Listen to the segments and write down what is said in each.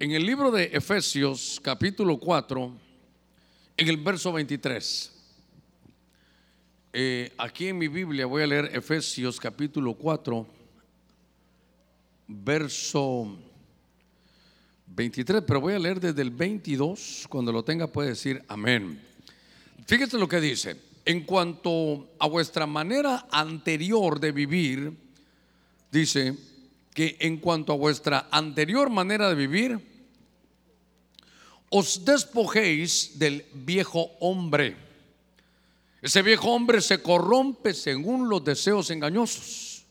En el libro de Efesios capítulo 4, en el verso 23. Eh, aquí en mi Biblia voy a leer Efesios capítulo 4, verso 23, pero voy a leer desde el 22. Cuando lo tenga puede decir amén. Fíjese lo que dice. En cuanto a vuestra manera anterior de vivir, dice que en cuanto a vuestra anterior manera de vivir, os despojéis del viejo hombre. Ese viejo hombre se corrompe según los deseos engañosos.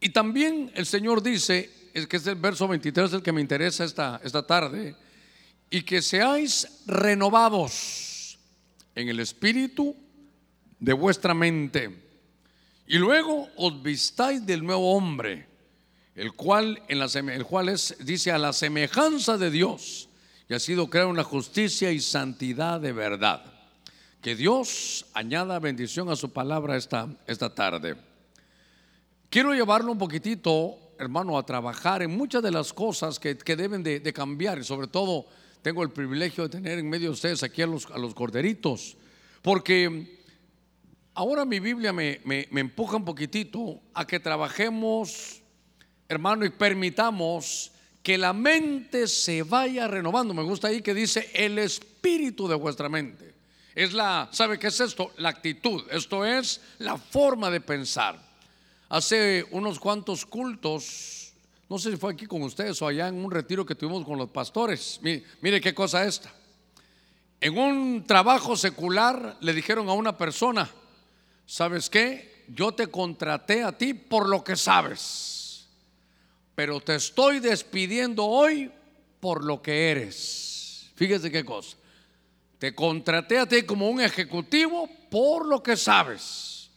Y también el Señor dice, es que es el verso 23 el que me interesa esta, esta tarde, y que seáis renovados en el espíritu de vuestra mente. Y luego os vistáis del nuevo hombre, el cual, en la, el cual es, dice, a la semejanza de Dios, y ha sido creado una justicia y santidad de verdad. Que Dios añada bendición a su palabra esta, esta tarde. Quiero llevarlo un poquitito, hermano, a trabajar en muchas de las cosas que, deben de, cambiar. Y sobre todo, tengo el privilegio de tener en medio de ustedes aquí a los, a los corderitos. Porque Ahora mi Biblia me, empuja un poquitito a que trabajemos, hermano, y permitamos que la mente se vaya renovando. Me gusta ahí que dice el espíritu de vuestra mente. Es la, ¿sabe qué es esto? La actitud. Esto es la forma de pensar. Hace unos cuantos cultos, no sé si fue aquí con ustedes o allá en un retiro que tuvimos con los pastores. Mire, qué cosa esta. En un trabajo secular le dijeron a una persona, ¿sabes qué? Yo te contraté a ti por lo que sabes, pero te estoy despidiendo hoy por lo que eres. Fíjese qué cosa. Te contraté a ti como un ejecutivo por lo que sabes,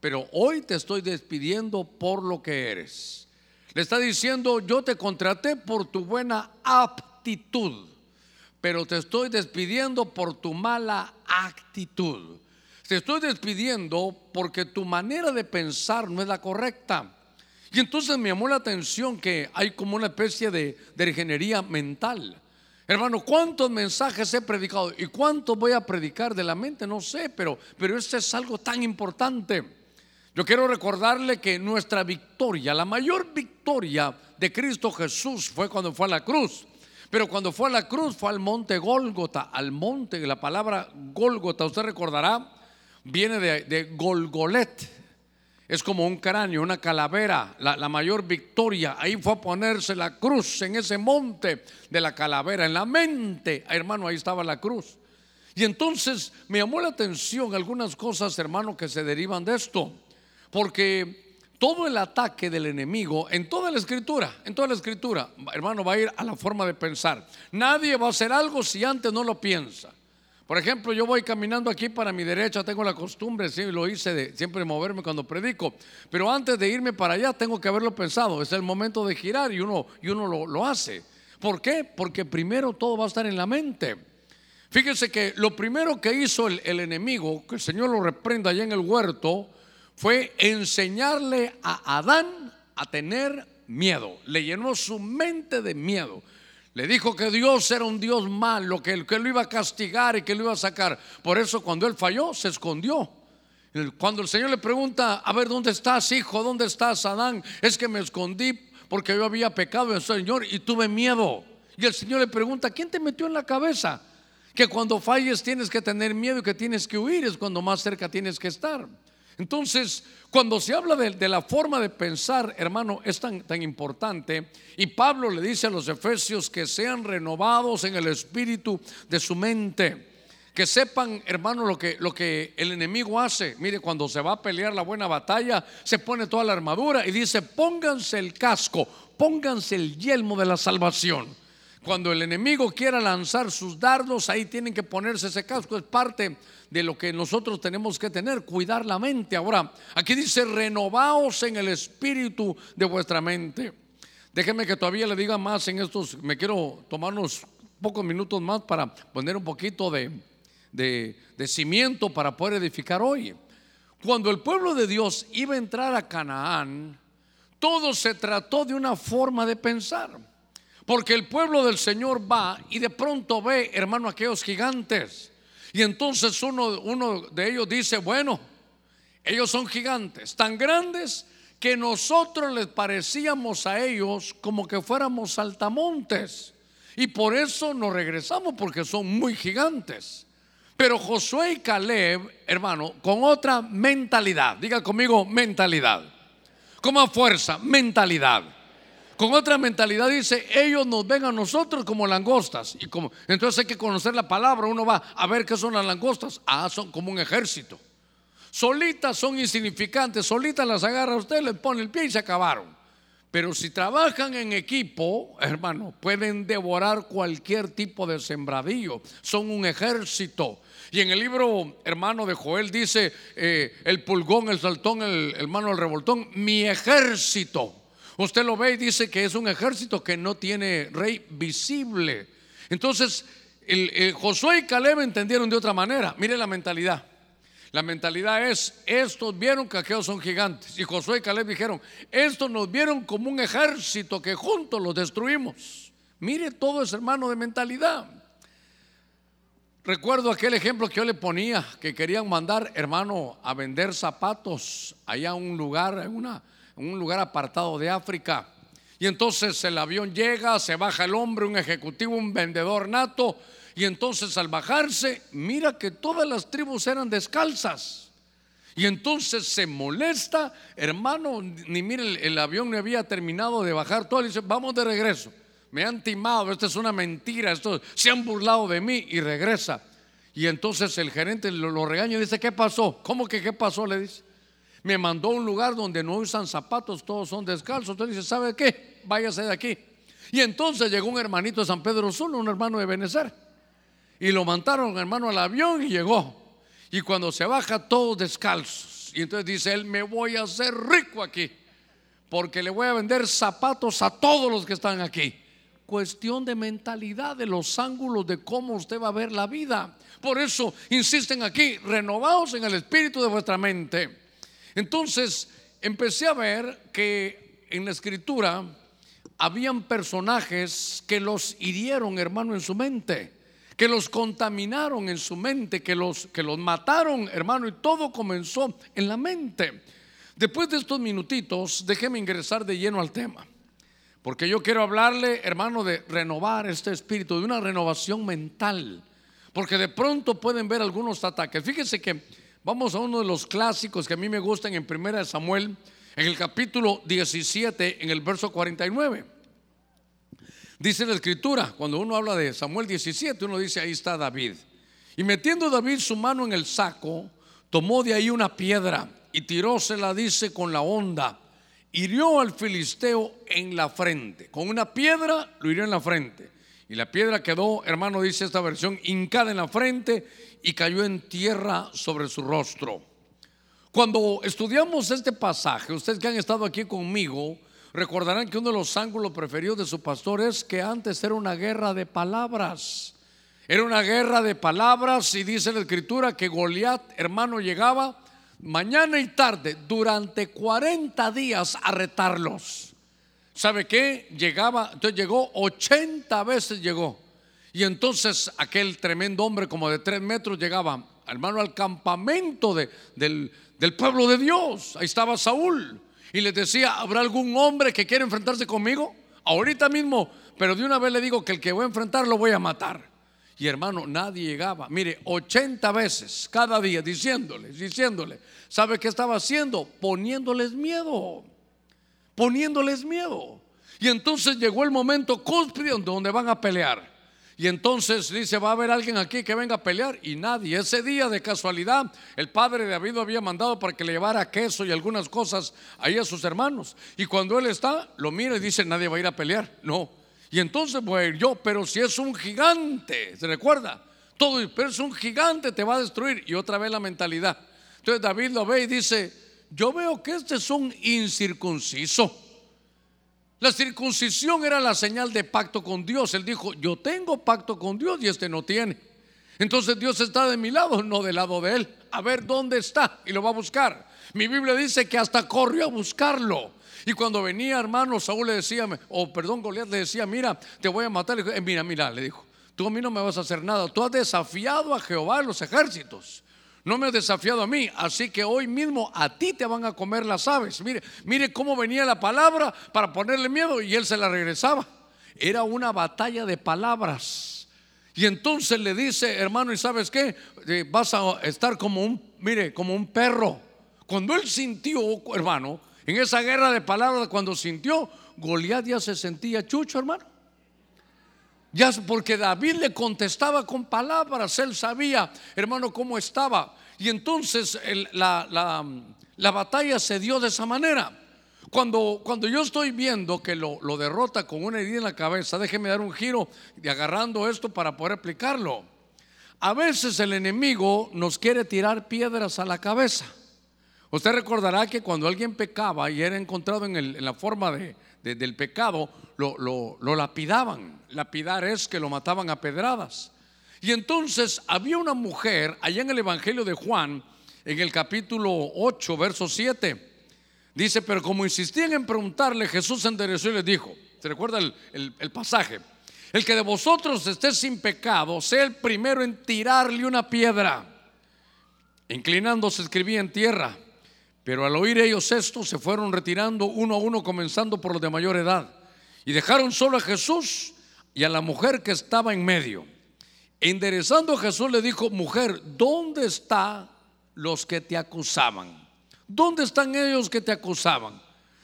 pero hoy te estoy despidiendo por lo que eres. Le está diciendo, yo te contraté por tu buena aptitud, pero te estoy despidiendo por tu mala actitud. Te estoy despidiendo porque tu manera de pensar no es la correcta. Y entonces me llamó la atención que hay como una especie de, de ingeniería mental. Hermano, ¿cuántos mensajes he predicado? ¿Y cuántos voy a predicar de la mente? No sé, pero, pero este es algo tan importante. Yo quiero recordarle que nuestra victoria, la mayor victoria de Cristo Jesús fue cuando fue a la cruz. Pero cuando fue a la cruz fue al monte Gólgota, al monte, la palabra Gólgota, usted recordará, viene de, Golgolet. Es como un cráneo, una calavera, la, mayor victoria. Ahí fue a ponerse la cruz en ese monte de la calavera, en la mente. Hermano, ahí estaba la cruz. Y entonces me llamó la atención algunas cosas, hermano, que se derivan de esto. Porque todo el ataque del enemigo, en toda la escritura, en toda la escritura, hermano, va a ir a la forma de pensar. Nadie va a hacer algo si antes no lo piensa. Por ejemplo, yo voy caminando aquí para mi derecha, tengo la costumbre, sí, lo hice de siempre moverme cuando predico, pero antes de irme para allá tengo que haberlo pensado, es el momento de girar y uno, y uno lo, hace. ¿Por qué? Porque primero todo va a estar en la mente. Fíjense que lo primero que hizo el, el enemigo, que el Señor lo reprenda allá en el huerto, fue enseñarle a Adán a tener miedo. Le llenó su mente de miedo. Le dijo que Dios era un Dios malo, que, que lo iba a castigar y que lo iba a sacar. Por eso cuando él falló, se escondió. Cuando el Señor le pregunta, a ver, ¿dónde estás, hijo? ¿Dónde estás, Adán? Es que me escondí porque yo había pecado en el Señor y tuve miedo. Y el Señor le pregunta, ¿quién te metió en la cabeza? Que cuando falles tienes que tener miedo y que tienes que huir, es cuando más cerca tienes que estar. Entonces, cuando se habla de, la forma de pensar, hermano, es tan, tan importante. Y Pablo le dice a los efesios que sean renovados en el espíritu de su mente. Que sepan, hermano, lo que, lo que el enemigo hace. Mire, cuando se va a pelear la buena batalla, se pone toda la armadura y dice, pónganse el casco, pónganse el yelmo de la salvación. Cuando el enemigo quiera lanzar sus dardos, ahí tienen que ponerse ese casco. Es parte de lo que nosotros tenemos que tener, cuidar la mente. Ahora, aquí dice, renovaos en el espíritu de vuestra mente. Déjeme que todavía le diga más en estos, me quiero tomar unos pocos minutos más para poner un poquito de, de cimiento para poder edificar hoy. Cuando el pueblo de Dios iba a entrar a Canaán, todo se trató de una forma de pensar. Porque el pueblo del Señor va y de pronto ve, hermano, aquellos gigantes. Y entonces uno, de ellos dice, bueno, ellos son gigantes, tan grandes que nosotros les parecíamos a ellos como que fuéramos saltamontes. Y por eso nos regresamos, porque son muy gigantes. Pero Josué y Caleb, hermano, con otra mentalidad, diga conmigo mentalidad, con más fuerza, mentalidad. Con otra mentalidad dice, ellos nos ven a nosotros como langostas. Y como, entonces hay que conocer la palabra, uno va a ver qué son las langostas. Ah, son como un ejército. Solitas son insignificantes, solitas las agarra usted, les pone el pie y se acabaron. Pero si trabajan en equipo, hermano, pueden devorar cualquier tipo de sembradillo. Son un ejército. Y en el libro, hermano de Joel, dice eh, el pulgón, el saltón, el hermano, el revoltón, mi ejército. Usted lo ve y dice que es un ejército que no tiene rey visible. Entonces, el, Josué y Caleb entendieron de otra manera. Mire la mentalidad. La mentalidad es, estos vieron que aquellos son gigantes. Y Josué y Caleb dijeron, estos nos vieron como un ejército que juntos los destruimos. Mire todo ese hermano de mentalidad. Recuerdo aquel ejemplo que yo le ponía, que querían mandar, hermano, a vender zapatos allá en un lugar, en, una, en un lugar apartado de África. Y entonces el avión llega, se baja el hombre, un ejecutivo, un vendedor nato, y entonces al bajarse, mira que todas las tribus eran descalzas. Y entonces se molesta, hermano, ni mire, el, avión no había terminado de bajar todo, y dice, vamos de regreso me han timado, esto es una mentira, esto se han burlado de mí y regresa. Y entonces el gerente lo, regaña y dice, ¿qué pasó? ¿Cómo que qué pasó? Le dice. Me mandó a un lugar donde no usan zapatos, todos son descalzos. Entonces dice, ¿sabe qué? Váyase de aquí. Y entonces llegó un hermanito de San Pedro Solo, un hermano de Benecer. Y lo mandaron, hermano, al avión y llegó. Y cuando se baja, todos descalzos. Y entonces dice él, me voy a hacer rico aquí. Porque le voy a vender zapatos a todos los que están aquí cuestión de mentalidad, de los ángulos de cómo usted va a ver la vida. Por eso insisten aquí, renovados en el espíritu de vuestra mente. Entonces, empecé a ver que en la escritura habían personajes que los hirieron, hermano, en su mente, que los contaminaron en su mente, que los, que los mataron, hermano, y todo comenzó en la mente. Después de estos minutitos, déjeme ingresar de lleno al tema. Porque yo quiero hablarle, hermano, de renovar este espíritu, de una renovación mental. Porque de pronto pueden ver algunos ataques. Fíjense que vamos a uno de los clásicos que a mí me gustan en Primera de Samuel, en el capítulo 17, en el verso 49. Dice la escritura, cuando uno habla de Samuel 17, uno dice, ahí está David. Y metiendo David su mano en el saco, tomó de ahí una piedra y tirósela, dice, con la onda hirió al filisteo en la frente. Con una piedra lo hirió en la frente. Y la piedra quedó, hermano, dice esta versión, hincada en la frente y cayó en tierra sobre su rostro. Cuando estudiamos este pasaje, ustedes que han estado aquí conmigo, recordarán que uno de los ángulos preferidos de su pastor es que antes era una guerra de palabras. Era una guerra de palabras y dice la escritura que Goliat, hermano, llegaba mañana y tarde, durante 40 días a retarlos. ¿Sabe qué? Llegaba, entonces llegó 80 veces llegó. Y entonces aquel tremendo hombre como de 3 metros llegaba, hermano, al campamento de, del, pueblo de Dios. Ahí estaba Saúl. Y les decía, ¿habrá algún hombre que quiera enfrentarse conmigo? Ahorita mismo, pero de una vez le digo que el que voy a enfrentar lo voy a matar. Y hermano, nadie llegaba. Mire, 80 veces cada día diciéndoles, diciéndole. ¿Sabe qué estaba haciendo? Poniéndoles miedo. Poniéndoles miedo. Y entonces llegó el momento cúspide donde van a pelear. Y entonces dice, va a haber alguien aquí que venga a pelear y nadie. Ese día de casualidad, el padre de David había mandado para que le llevara queso y algunas cosas ahí a sus hermanos. Y cuando él está, lo mira y dice, nadie va a ir a pelear. No, y entonces voy a ir yo, pero si es un gigante, ¿se recuerda? Todo, pero es un gigante, te va a destruir. Y otra vez la mentalidad. Entonces David lo ve y dice, yo veo que este es un incircunciso. La circuncisión era la señal de pacto con Dios. Él dijo, yo tengo pacto con Dios y este no tiene. Entonces Dios está de mi lado, no del lado de él. A ver dónde está y lo va a buscar. Mi Biblia dice que hasta corrió a buscarlo. Y cuando venía, hermano, Saúl le decía, o perdón, Goliat le decía, mira, te voy a matar. Eh, mira, mira, le dijo, tú a mí no me vas a hacer nada. Tú has desafiado a Jehová los ejércitos. No me has desafiado a mí, así que hoy mismo a ti te van a comer las aves. Mire, mire cómo venía la palabra para ponerle miedo y él se la regresaba. Era una batalla de palabras. Y entonces le dice, hermano, ¿y sabes qué? Eh, vas a estar como un, mire, como un perro. Cuando él sintió, hermano, en esa guerra de palabras, cuando sintió, Goliat ya se sentía chucho, hermano. Ya porque David le contestaba con palabras, él sabía, hermano, cómo estaba. Y entonces la, batalla se dio de esa manera. Cuando, cuando yo estoy viendo que lo, lo, derrota con una herida en la cabeza, déjeme dar un giro y agarrando esto para poder explicarlo. A veces el enemigo nos quiere tirar piedras a la cabeza. Usted recordará que cuando alguien pecaba y era encontrado en, la forma de, del pecado, lo, lo, lapidaban. Lapidar es que lo mataban a pedradas. Y entonces había una mujer allá en el Evangelio de Juan, en el capítulo 8, verso 7. Dice, pero como insistían en preguntarle, Jesús se enderezó y les dijo, ¿se recuerda el, el pasaje? El que de vosotros esté sin pecado, sea el primero en tirarle una piedra. Inclinándose escribía en tierra. Pero al oír ellos esto, se fueron retirando uno a uno, comenzando por los de mayor edad. Y dejaron solo a Jesús y a la mujer que estaba en medio. Enderezando Jesús le dijo, mujer, ¿dónde están los que te acusaban? ¿Dónde están ellos que te acusaban?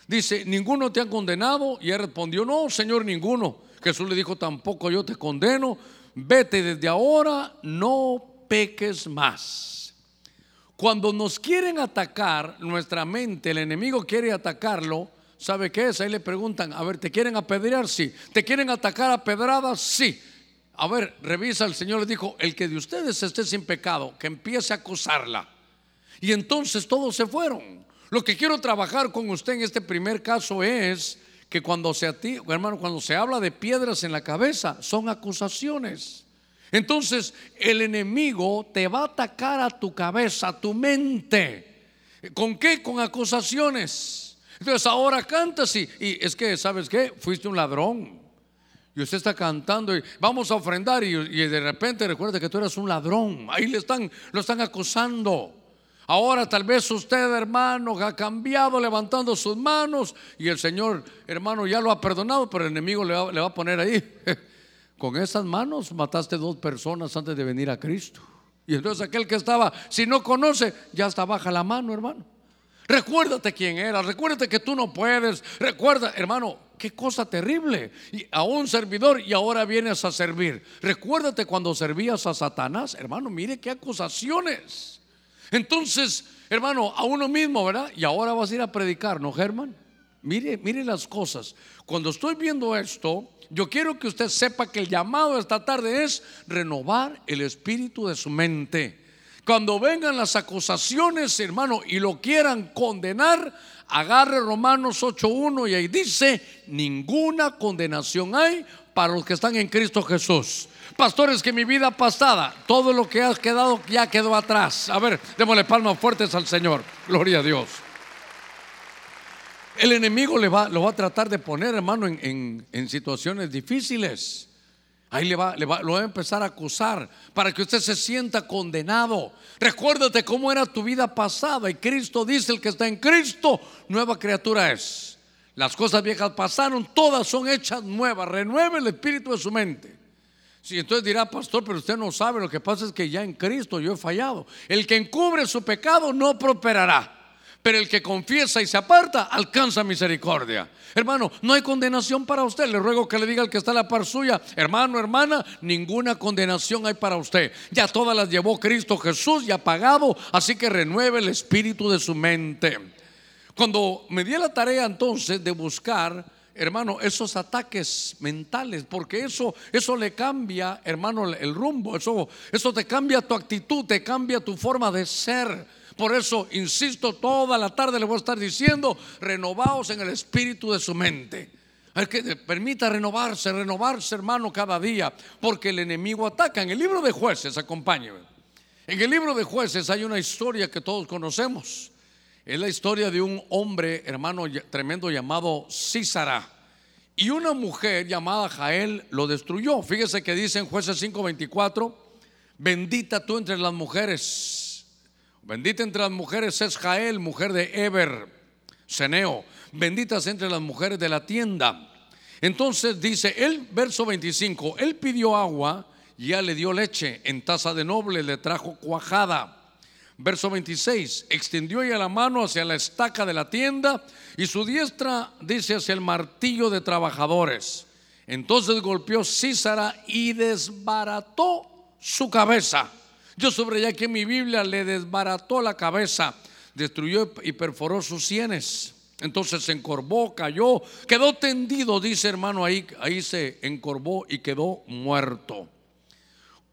Dice, ¿ninguno te ha condenado? Y él respondió, no, Señor, ninguno. Jesús le dijo, tampoco yo te condeno. Vete desde ahora, no peques más. Cuando nos quieren atacar nuestra mente, el enemigo quiere atacarlo, ¿sabe qué es? Ahí le preguntan, a ver, ¿te quieren apedrear? Sí. ¿Te quieren atacar a pedradas? Sí. A ver, revisa, el Señor le dijo, el que de ustedes esté sin pecado, que empiece a acusarla. Y entonces todos se fueron. Lo que quiero trabajar con usted en este primer caso es que cuando se, hermano, cuando se habla de piedras en la cabeza, son acusaciones. Entonces el enemigo te va a atacar a tu cabeza, a tu mente. ¿Con qué? Con acusaciones. Entonces ahora cantas y, y es que, ¿sabes qué? Fuiste un ladrón. Y usted está cantando y vamos a ofrendar y, de repente recuerda que tú eres un ladrón. Ahí le están, lo están acusando. Ahora tal vez usted, hermano, ha cambiado levantando sus manos y el Señor, hermano, ya lo ha perdonado, pero el enemigo le va, le va a poner ahí. Con esas manos mataste dos personas antes de venir a Cristo. Y entonces aquel que estaba, si no conoce, ya está baja la mano, hermano. Recuérdate quién era, recuérdate que tú no puedes. Recuerda, hermano, qué cosa terrible. Y a un servidor y ahora vienes a servir. Recuérdate cuando servías a Satanás, hermano, mire qué acusaciones. Entonces, hermano, a uno mismo, ¿verdad? Y ahora vas a ir a predicar, ¿no, Germán? Mire, mire las cosas. Cuando estoy viendo esto, yo quiero que usted sepa que el llamado esta tarde es renovar el espíritu de su mente. Cuando vengan las acusaciones, hermano, y lo quieran condenar, agarre Romanos 8.1 y ahí dice, ninguna condenación hay para los que están en Cristo Jesús. Pastores, que mi vida pasada, todo lo que ha quedado ya quedó atrás. A ver, démosle palmas fuertes al Señor. Gloria a Dios. El enemigo le va, lo va a tratar de poner, hermano, en, situaciones difíciles. Ahí le va, le va, lo va a empezar a acusar para que usted se sienta condenado. Recuérdate cómo era tu vida pasada y Cristo dice, el que está en Cristo, nueva criatura es. Las cosas viejas pasaron, todas son hechas nuevas. Renueve el espíritu de su mente. Si entonces dirá, pastor, pero usted no sabe, lo que pasa es que ya en Cristo yo he fallado. El que encubre su pecado no prosperará pero el que confiesa y se aparta alcanza misericordia. Hermano, no hay condenación para usted. Le ruego que le diga al que está a la par suya, hermano, hermana, ninguna condenación hay para usted. Ya todas las llevó Cristo Jesús y ha pagado, así que renueve el espíritu de su mente. Cuando me di la tarea entonces de buscar hermano, esos ataques mentales, porque eso, eso le cambia, hermano, el rumbo, eso, eso te cambia tu actitud, te cambia tu forma de ser. Por eso, insisto, toda la tarde le voy a estar diciendo, renovaos en el espíritu de su mente. Hay que permita renovarse, renovarse, hermano, cada día, porque el enemigo ataca. En el libro de jueces, acompáñeme. En el libro de jueces hay una historia que todos conocemos. Es la historia de un hombre, hermano, tremendo llamado Císara. Y una mujer llamada Jael lo destruyó. Fíjese que dice en jueces 5:24, bendita tú entre las mujeres. Bendita entre las mujeres es Jael, mujer de Eber, Ceneo. Benditas entre las mujeres de la tienda. Entonces dice el verso 25, él pidió agua ya le dio leche, en taza de noble le trajo cuajada. Verso 26, extendió ella la mano hacia la estaca de la tienda y su diestra dice hacia el martillo de trabajadores. Entonces golpeó Císara y desbarató su cabeza. Yo subrayé aquí en mi Biblia, le desbarató la cabeza, destruyó y perforó sus sienes. Entonces se encorvó, cayó, quedó tendido, dice hermano, ahí, ahí se encorvó y quedó muerto.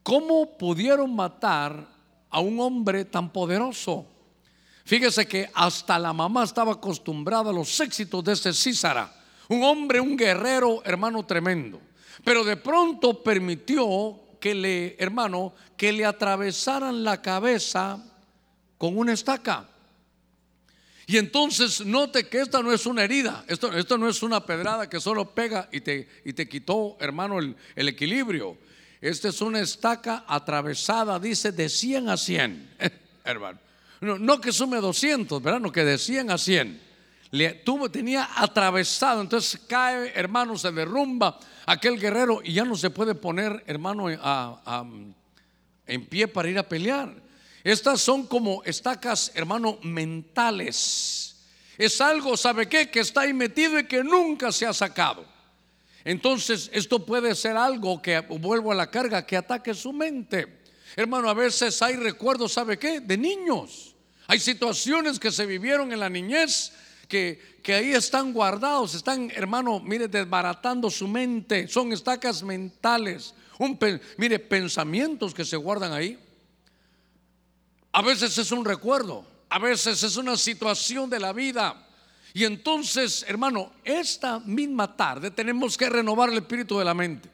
¿Cómo pudieron matar a un hombre tan poderoso? Fíjese que hasta la mamá estaba acostumbrada a los éxitos de ese Císara. Un hombre, un guerrero, hermano tremendo. Pero de pronto permitió que le, hermano, que le atravesaran la cabeza con una estaca. Y entonces note que esta no es una herida, esto, esto no es una pedrada que solo pega y te, y te quitó, hermano, el, equilibrio. Esta es una estaca atravesada, dice, de 100 a 100, hermano. No, que sume 200, ¿verdad? No, que de 100 a 100. Le, tuvo, tenía atravesado, entonces cae, hermano, se derrumba aquel guerrero y ya no se puede poner, hermano, en pie para ir a pelear. Estas son como estacas, hermano, mentales. Es algo, ¿sabe qué? Que está ahí metido y que nunca se ha sacado. Entonces, esto puede ser algo que, vuelvo a la carga, que ataque su mente. Hermano, a veces hay recuerdos, ¿sabe qué? De niños. Hay situaciones que se vivieron en la niñez que, ahí están guardados, están, hermano, mire, desbaratando su mente. Son estacas mentales. Mire, pensamientos que se guardan ahí. A veces es un recuerdo, a veces es una situación de la vida. Y entonces, hermano, esta misma tarde tenemos que renovar el espíritu de la mente.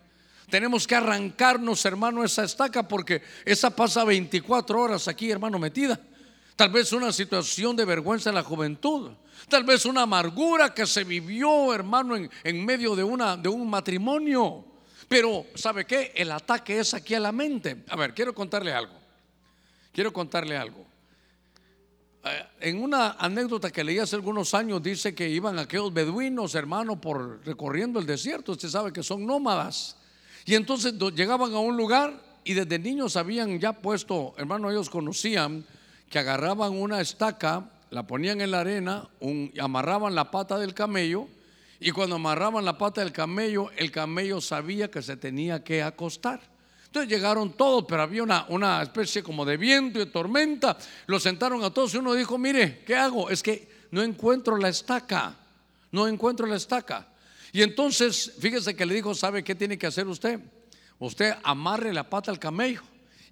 Tenemos que arrancarnos, hermano, esa estaca porque esa pasa 24 horas aquí, hermano, metida. Tal vez una situación de vergüenza en la juventud. Tal vez una amargura que se vivió, hermano, en, medio de, de un matrimonio. Pero, ¿sabe qué? El ataque es aquí a la mente. A ver, quiero contarle algo. Quiero contarle algo. Eh, en una anécdota que leí hace algunos años dice que iban aquellos beduinos, hermano, por recorriendo el desierto. Usted sabe que son nómadas. Y entonces llegaban a un lugar y desde niños habían ya puesto, hermano, ellos conocían que agarraban una estaca, la ponían en la arena, amarraban la pata del camello y cuando amarraban la pata del camello, el camello sabía que se tenía que acostar. Entonces llegaron todos, pero había una, una especie como de viento y tormenta. Los sentaron a todos y uno dijo, mire, ¿qué hago? Es que no encuentro la estaca, no encuentro la estaca. Y entonces, fíjese que le dijo, ¿sabe qué tiene que hacer usted? Usted amarre la pata al camello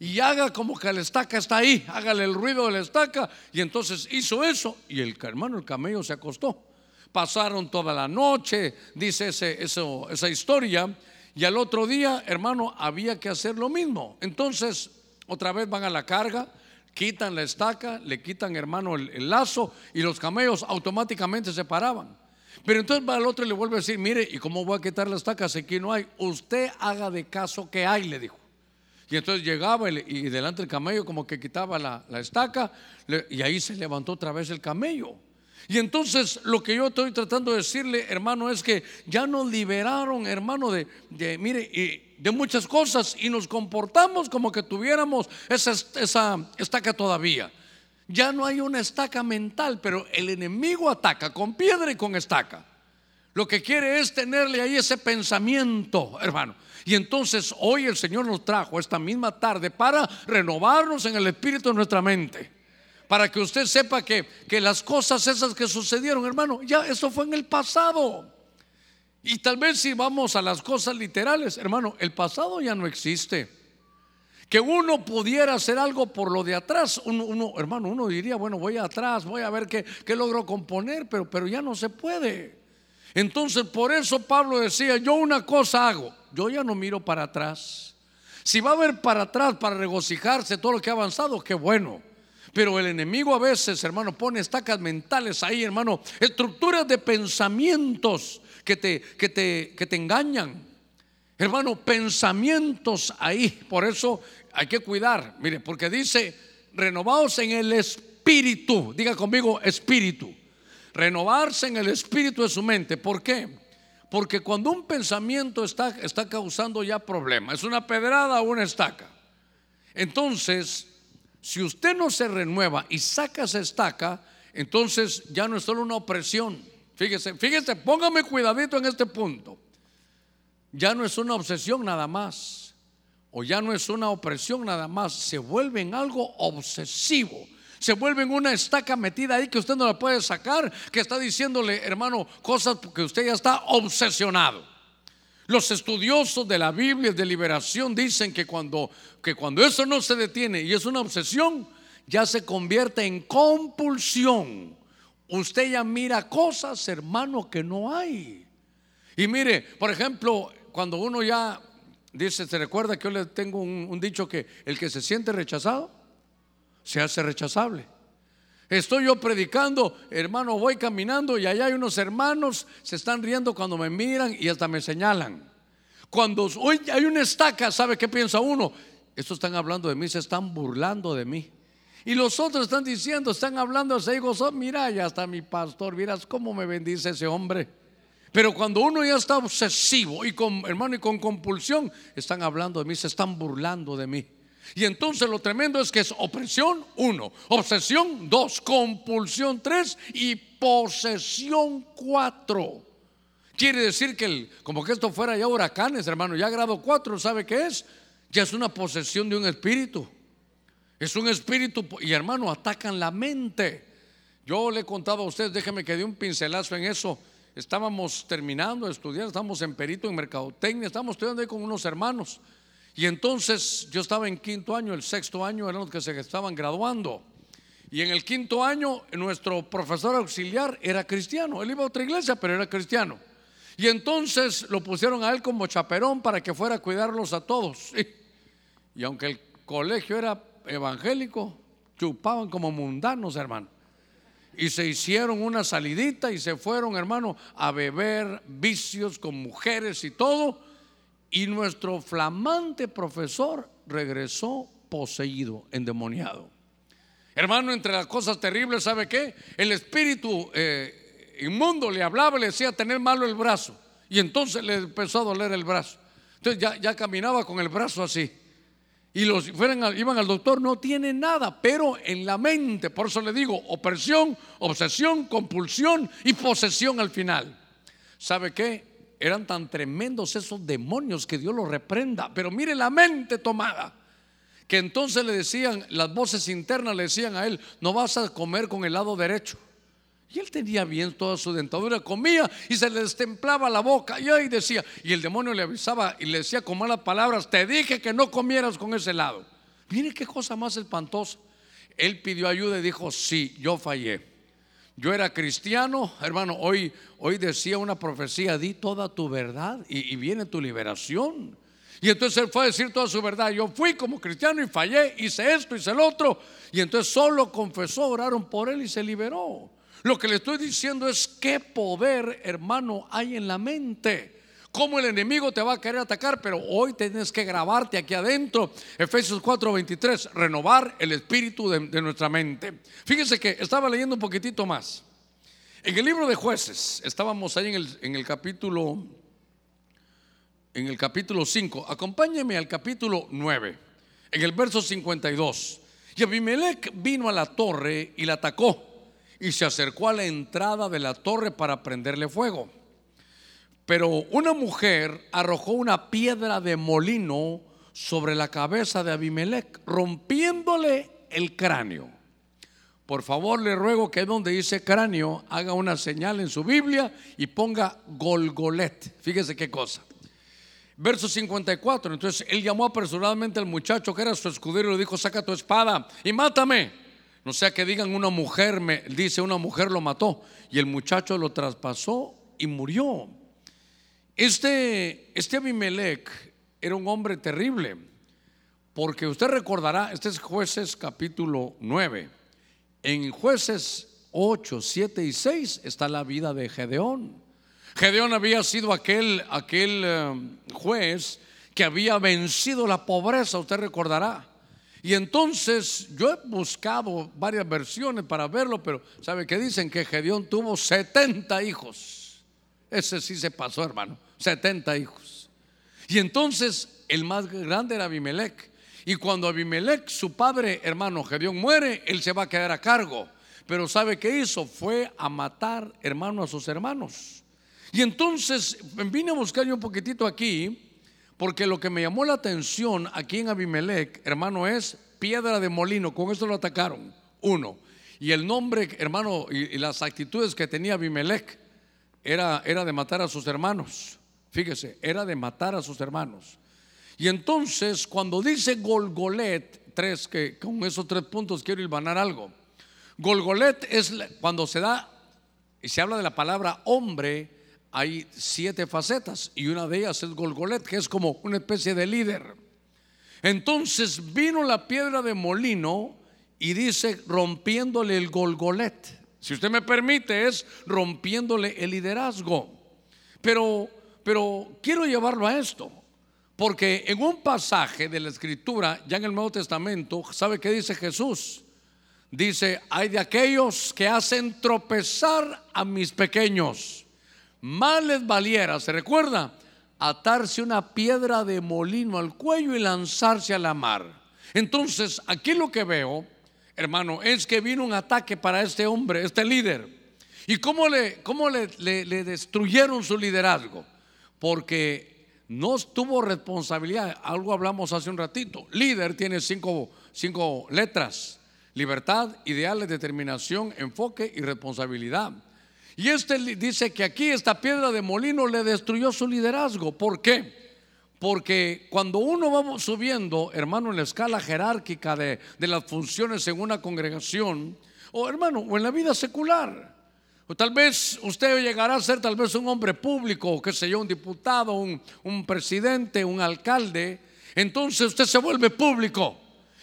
y haga como que la estaca está ahí, hágale el ruido de la estaca. Y entonces hizo eso y el hermano, el camello se acostó. Pasaron toda la noche, dice esa historia, y al otro día, hermano, había que hacer lo mismo. Entonces, otra vez van a la carga, quitan la estaca, le quitan, hermano, el, lazo y los camellos automáticamente se paraban. Pero entonces va al otro y le vuelve a decir, mire, ¿y cómo voy a quitar la estaca si aquí no hay? Usted haga de caso que hay, le dijo. Y entonces llegaba y, delante del camello como que quitaba la, estaca y ahí se levantó otra vez el camello. Y entonces lo que yo estoy tratando de decirle, hermano, es que ya nos liberaron, hermano, de, de muchas cosas y nos comportamos como que tuviéramos esa, esa estaca todavía. Ya no hay una estaca mental, pero el enemigo ataca con piedra y con estaca. Lo que quiere es tenerle ahí ese pensamiento, hermano. Y entonces hoy el Señor nos trajo esta misma tarde para renovarnos en el espíritu de nuestra mente para que usted sepa que, que las cosas esas que sucedieron, hermano, ya eso fue en el pasado. Y tal vez si vamos a las cosas literales, hermano, el pasado ya no existe. Que uno pudiera hacer algo por lo de atrás, uno, hermano, uno diría, bueno, voy atrás, voy a ver qué, qué logro componer, pero, pero ya no se puede. Entonces, por eso Pablo decía, yo una cosa hago, yo ya no miro para atrás. Si va a ver para atrás para regocijarse todo lo que ha avanzado, qué bueno. Pero el enemigo a veces, hermano, pone estacas mentales ahí, hermano, estructuras de pensamientos que te, que te, que te engañan. Hermano, pensamientos ahí. Por eso hay que cuidar. Mire, porque dice, renovados en el espíritu. Diga conmigo, espíritu. Renovarse en el espíritu de su mente. ¿Por qué? Porque cuando un pensamiento está, está causando ya problemas, es una pedrada o una estaca. Entonces, si usted no se renueva y saca esa estaca, entonces ya no es solo una opresión. Fíjese, fíjese, póngame cuidadito en este punto. Ya no es una obsesión nada más, o ya no es una opresión nada más, se vuelve en algo obsesivo. Se vuelve en una estaca metida ahí que usted no la puede sacar, que está diciéndole, hermano, cosas que usted ya está obsesionado. Los estudiosos de la Biblia de liberación dicen que cuando, que cuando eso no se detiene y es una obsesión, ya se convierte en compulsión. Usted ya mira cosas, hermano, que no hay. Y mire, por ejemplo, cuando uno ya dice, ¿se recuerda que yo le tengo un dicho que el que se siente rechazado se hace rechazable? Estoy yo predicando, hermano, voy caminando y allá hay unos hermanos, se están riendo cuando me miran y hasta me señalan. Cuando hay una estaca, ¿sabe qué piensa uno? Estos están hablando de mí, se están burlando de mí. Y los otros están diciendo, están hablando, se digo, mira, ya está mi pastor, miras cómo me bendice ese hombre. Pero cuando uno ya está obsesivo y con, hermano, y con compulsión, están hablando de mí, se están burlando de mí. Y entonces lo tremendo es que es opresión, uno, obsesión, dos, compulsión, tres y posesión, cuatro. Quiere decir que el, como que esto fuera ya huracanes, hermano, ya grado cuatro, ¿sabe qué es? Ya es una posesión de un espíritu. Es un espíritu y hermano, atacan la mente. Yo le he contado a ustedes, déjeme que dé un pincelazo en eso. Estábamos terminando de estudiar, estamos en perito en mercadotecnia, estamos estudiando ahí con unos hermanos. Y entonces yo estaba en quinto año, el sexto año eran los que se estaban graduando. Y en el quinto año nuestro profesor auxiliar era cristiano. Él iba a otra iglesia, pero era cristiano. Y entonces lo pusieron a él como chaperón para que fuera a cuidarlos a todos. Y aunque el colegio era evangélico, chupaban como mundanos, hermano. Y se hicieron una salidita y se fueron, hermano, a beber vicios con mujeres y todo y nuestro flamante profesor regresó poseído, endemoniado. Hermano, entre las cosas terribles, ¿sabe qué? El espíritu eh, inmundo le hablaba, le decía tener malo el brazo. Y entonces le empezó a doler el brazo. Entonces ya, ya caminaba con el brazo así. Y los fueran, iban al doctor, no tiene nada, pero en la mente, por eso le digo, opresión, obsesión, compulsión y posesión al final. ¿Sabe qué? Eran tan tremendos esos demonios que Dios los reprenda. Pero mire la mente tomada. Que entonces le decían, las voces internas le decían a él, no vas a comer con el lado derecho. Y él tenía bien toda su dentadura, comía y se le destemplaba la boca. Y ahí decía, y el demonio le avisaba y le decía con malas palabras, te dije que no comieras con ese lado. Mire qué cosa más espantosa. Él pidió ayuda y dijo, sí, yo fallé. Yo era cristiano, hermano, hoy, hoy decía una profecía, di toda tu verdad y, viene tu liberación. Y entonces él fue a decir toda su verdad. Yo fui como cristiano y fallé, hice esto, hice el otro. Y entonces solo confesó, oraron por él y se liberó. Lo que le estoy diciendo es qué poder, hermano, hay en la mente cómo el enemigo te va a querer atacar, pero hoy tienes que grabarte aquí adentro. Efesios 4:23, renovar el espíritu de, nuestra mente. Fíjese que estaba leyendo un poquitito más. En el libro de jueces, estábamos ahí en el, capítulo, en el capítulo 5. Acompáñeme al capítulo 9, en el verso 52. Y Abimelech vino a la torre y la atacó y se acercó a la entrada de la torre para prenderle fuego. Pero una mujer arrojó una piedra de molino sobre la cabeza de Abimelech, rompiéndole el cráneo. Por favor, le ruego que donde dice cráneo haga una señal en su Biblia y ponga Golgolet. Fíjese qué cosa. Verso 54. Entonces él llamó apresuradamente al muchacho que era su escudero y le dijo: Saca tu espada y mátame. No sea que digan una mujer, me dice una mujer lo mató. Y el muchacho lo traspasó y murió. Este, este Abimelech era un hombre terrible, porque usted recordará, este es jueces capítulo 9, en jueces 8, 7 y 6 está la vida de Gedeón. Gedeón había sido aquel, aquel eh, juez que había vencido la pobreza, usted recordará. Y entonces yo he buscado varias versiones para verlo, pero ¿sabe qué dicen? Que Gedeón tuvo 70 hijos. Ese sí se pasó, hermano. 70 hijos. Y entonces el más grande era Abimelech. Y cuando Abimelech, su padre, hermano Gedeón, muere, él se va a quedar a cargo. Pero ¿sabe qué hizo? Fue a matar, hermano, a sus hermanos. Y entonces vine a buscar yo un poquitito aquí, porque lo que me llamó la atención aquí en Abimelech, hermano, es piedra de molino. Con esto lo atacaron. Uno. Y el nombre, hermano, y, las actitudes que tenía Abimelech era, era de matar a sus hermanos. Fíjese, era de matar a sus hermanos. Y entonces, cuando dice Golgolet, tres, que con esos tres puntos quiero ilvanar algo. Golgolet es cuando se da y se habla de la palabra hombre, hay siete facetas y una de ellas es Golgolet, que es como una especie de líder. Entonces vino la piedra de molino y dice rompiéndole el Golgolet. Si usted me permite, es rompiéndole el liderazgo. Pero, pero quiero llevarlo a esto. Porque en un pasaje de la escritura, ya en el Nuevo Testamento, ¿sabe qué dice Jesús? Dice, hay de aquellos que hacen tropezar a mis pequeños. Más les valiera, ¿se recuerda? Atarse una piedra de molino al cuello y lanzarse a la mar. Entonces, aquí lo que veo, hermano, es que vino un ataque para este hombre, este líder. ¿Y cómo le, cómo le, le destruyeron su liderazgo? Porque no tuvo responsabilidad. Algo hablamos hace un ratito. Líder tiene cinco, cinco letras. Libertad, ideales, determinación, enfoque y responsabilidad. Y este dice que aquí esta piedra de molino le destruyó su liderazgo. ¿Por qué? Porque cuando uno va subiendo, hermano, en la escala jerárquica de, de las funciones en una congregación, o hermano, o en la vida secular, o tal vez usted llegará a ser tal vez un hombre público, qué sé yo, un diputado, un, un presidente, un alcalde. Entonces usted se vuelve público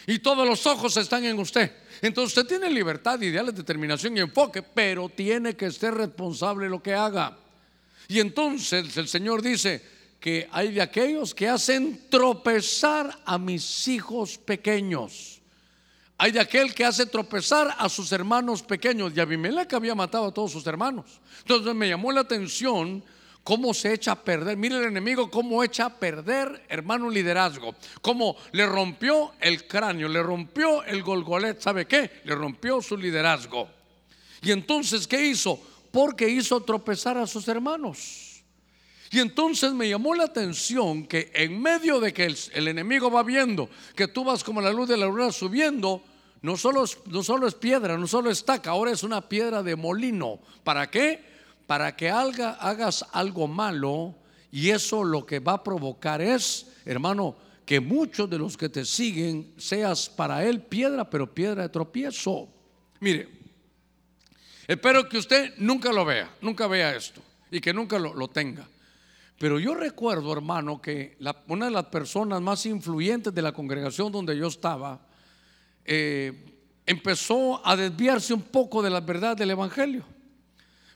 y todos los ojos están en usted. Entonces usted tiene libertad, ideales, determinación y enfoque, pero tiene que ser responsable de lo que haga. Y entonces el Señor dice que hay de aquellos que hacen tropezar a mis hijos pequeños. Hay de aquel que hace tropezar a sus hermanos pequeños. Y Abimelech había matado a todos sus hermanos. Entonces me llamó la atención cómo se echa a perder. Mire el enemigo cómo echa a perder, hermano, liderazgo. Cómo le rompió el cráneo, le rompió el golgolet. ¿Sabe qué? Le rompió su liderazgo. Y entonces, ¿qué hizo? Porque hizo tropezar a sus hermanos. Y entonces me llamó la atención que en medio de que el, enemigo va viendo que tú vas como la luz de la luna subiendo, no solo, no solo es piedra, no solo es estaca, ahora es una piedra de molino. ¿Para qué? Para que hagas algo malo y eso lo que va a provocar es, hermano, que muchos de los que te siguen seas para él piedra, pero piedra de tropiezo. Mire, espero que usted nunca lo vea, nunca vea esto y que nunca lo, tenga. Pero yo recuerdo, hermano, que una de las personas más influyentes de la congregación donde yo estaba, eh, empezó a desviarse un poco de la verdad del Evangelio.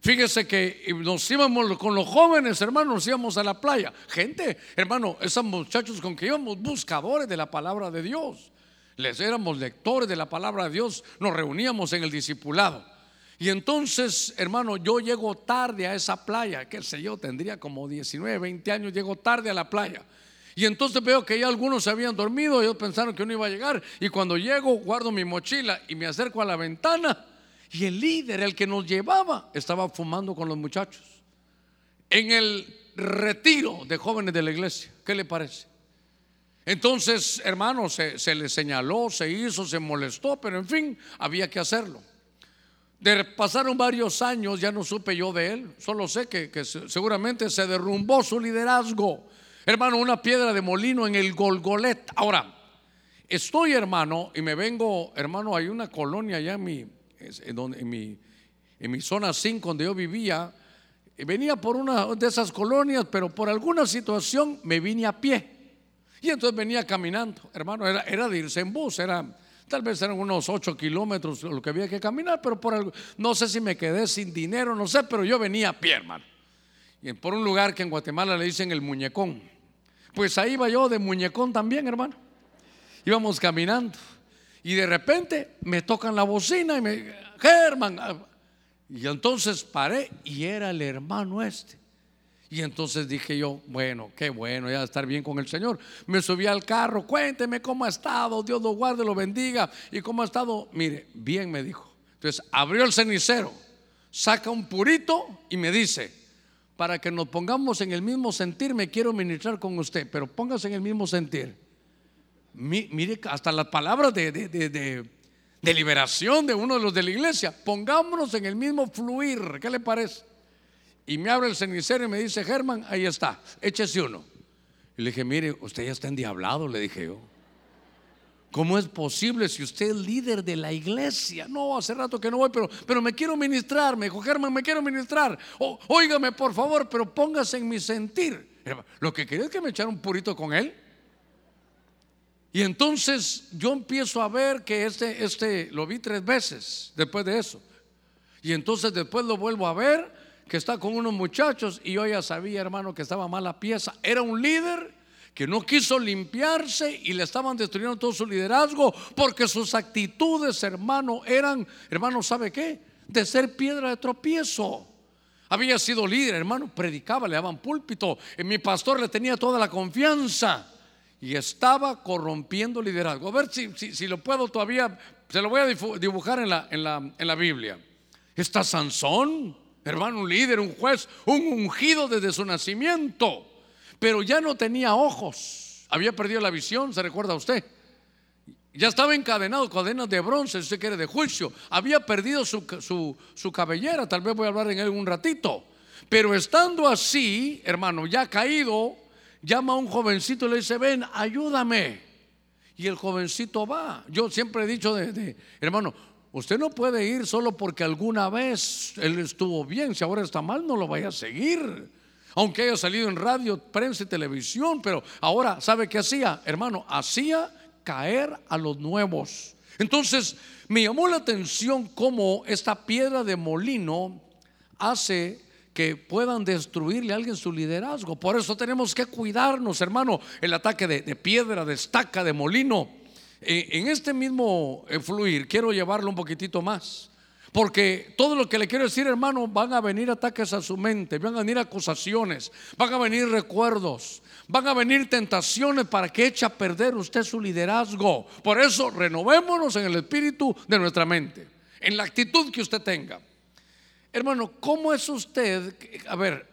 Fíjese que nos íbamos con los jóvenes, hermanos, nos íbamos a la playa. Gente, hermano, esos muchachos con que íbamos buscadores de la palabra de Dios. Les éramos lectores de la palabra de Dios, nos reuníamos en el discipulado. Y entonces, hermano, yo llego tarde a esa playa, qué sé yo, tendría como 19, 20 años, llego tarde a la playa. Y entonces veo que ya algunos se habían dormido, ellos pensaron que no iba a llegar. Y cuando llego, guardo mi mochila y me acerco a la ventana. Y el líder, el que nos llevaba, estaba fumando con los muchachos. En el retiro de jóvenes de la iglesia. ¿Qué le parece? Entonces, hermano, se, le señaló, se hizo, se molestó, pero en fin, había que hacerlo. Pasaron varios años, ya no supe yo de él, solo sé que, que seguramente se derrumbó su liderazgo Hermano, una piedra de molino en el Golgolet. Ahora, estoy hermano y me vengo, hermano, hay una colonia allá en mi, en mi, en mi zona 5 donde yo vivía. Venía por una de esas colonias, pero por alguna situación me vine a pie. Y entonces venía caminando, hermano, era, era de irse en bus, era Tal vez eran unos 8 kilómetros lo que había que caminar, pero por algo, no sé si me quedé sin dinero, no sé, pero yo venía a pie, hermano. Y por un lugar que en Guatemala le dicen el muñecón. Pues ahí iba yo de muñecón también, hermano. Íbamos caminando. Y de repente me tocan la bocina y me, Germán. Y entonces paré y era el hermano este. Y entonces dije yo, bueno, qué bueno, ya estar bien con el Señor. Me subí al carro, cuénteme cómo ha estado, Dios lo guarde, lo bendiga. ¿Y cómo ha estado? Mire, bien me dijo. Entonces abrió el cenicero, saca un purito y me dice, para que nos pongamos en el mismo sentir, me quiero ministrar con usted, pero póngase en el mismo sentir. mire, hasta las palabras de, de liberación de uno de los de la iglesia, pongámonos en el mismo fluir, ¿qué le parece? Y me abre el cenicero y me dice, Germán, ahí está, échese uno. Y le dije, mire, usted ya está endiablado, le dije yo. ¿Cómo es posible si usted es líder de la iglesia? No, hace rato que no voy, pero, pero me quiero ministrar. Me dijo, Germán, me quiero ministrar. O, óigame, por favor, pero póngase en mi sentir. Lo que quería es que me echara un purito con él. Y entonces yo empiezo a ver que este, este lo vi tres veces después de eso. Y entonces después lo vuelvo a ver que está con unos muchachos y yo ya sabía, hermano, que estaba mala pieza. Era un líder que no quiso limpiarse y le estaban destruyendo todo su liderazgo porque sus actitudes, hermano, eran, hermano, ¿sabe qué? De ser piedra de tropiezo. Había sido líder, hermano, predicaba, le daban púlpito. Y mi pastor le tenía toda la confianza y estaba corrompiendo liderazgo. A ver si, si, lo puedo todavía, se lo voy a dibujar en la, en la, en la Biblia. Está Sansón, hermano, un líder, un juez, un ungido desde su nacimiento, pero ya no tenía ojos, había perdido la visión, ¿se recuerda usted? Ya estaba encadenado, cadenas de bronce, si usted quiere, de juicio. Había perdido su, su, su cabellera, tal vez voy a hablar en él un ratito. Pero estando así, hermano, ya caído, llama a un jovencito y le dice, ven, ayúdame. Y el jovencito va. Yo siempre he dicho de hermano, Usted no puede ir solo porque alguna vez él estuvo bien. Si ahora está mal, no lo vaya a seguir. Aunque haya salido en radio, prensa y televisión. Pero ahora, ¿sabe qué hacía? Hermano, hacía caer a los nuevos. Entonces, me llamó la atención cómo esta piedra de molino hace que puedan destruirle a alguien su liderazgo. Por eso tenemos que cuidarnos, hermano, el ataque de, de piedra, de estaca, de molino en este mismo eh, fluir quiero llevarlo un poquitito más. Porque todo lo que le quiero decir, hermano, van a venir ataques a su mente, van a venir acusaciones, van a venir recuerdos, van a venir tentaciones para que eche a perder usted su liderazgo. Por eso, renovémonos en el espíritu de nuestra mente, en la actitud que usted tenga. Hermano, ¿cómo es usted? A ver,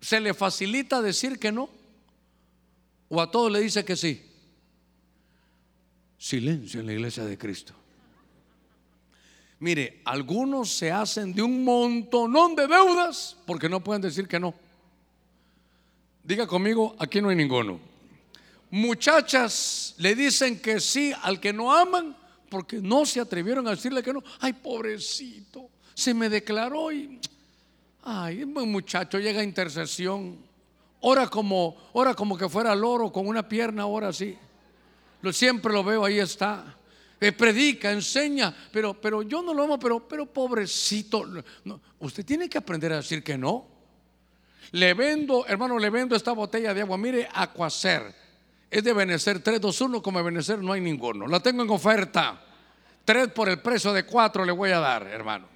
¿se le facilita decir que no? ¿O a todos le dice que sí? Silencio en la iglesia de Cristo. Mire, algunos se hacen de un montonón de deudas porque no pueden decir que no. Diga conmigo, aquí no hay ninguno. Muchachas le dicen que sí al que no aman porque no se atrevieron a decirle que no. Ay, pobrecito, se me declaró y... Ay, buen muchacho, llega a intercesión. Ora como, como que fuera loro con una pierna, ahora así siempre lo veo, ahí está. Eh, predica, enseña, pero, pero yo no lo amo, pero, pero pobrecito. usted tiene que aprender a decir que no. Le vendo, hermano, le vendo esta botella de agua. Mire, Acuacer. Es de Benecer 3, 2, 1. Como Benecer no hay ninguno. La tengo en oferta. Tres por el precio de cuatro le voy a dar, hermano.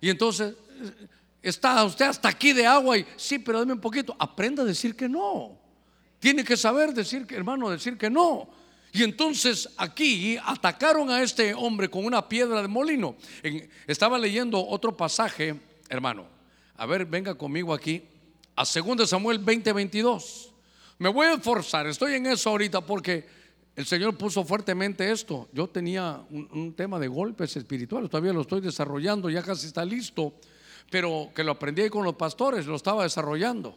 Y entonces, está usted hasta aquí de agua y sí, pero dame un poquito. Aprenda a decir que no. Tiene que saber decir que, hermano, decir que no. Y entonces aquí atacaron a este hombre con una piedra de molino. estaba leyendo otro pasaje, hermano. A ver, venga conmigo aquí. A 2 Samuel 20, 22. Me voy a esforzar, estoy en eso ahorita porque el Señor puso fuertemente esto. Yo tenía un, un, tema de golpes espirituales, todavía lo estoy desarrollando, ya casi está listo, pero que lo aprendí con los pastores, lo estaba desarrollando.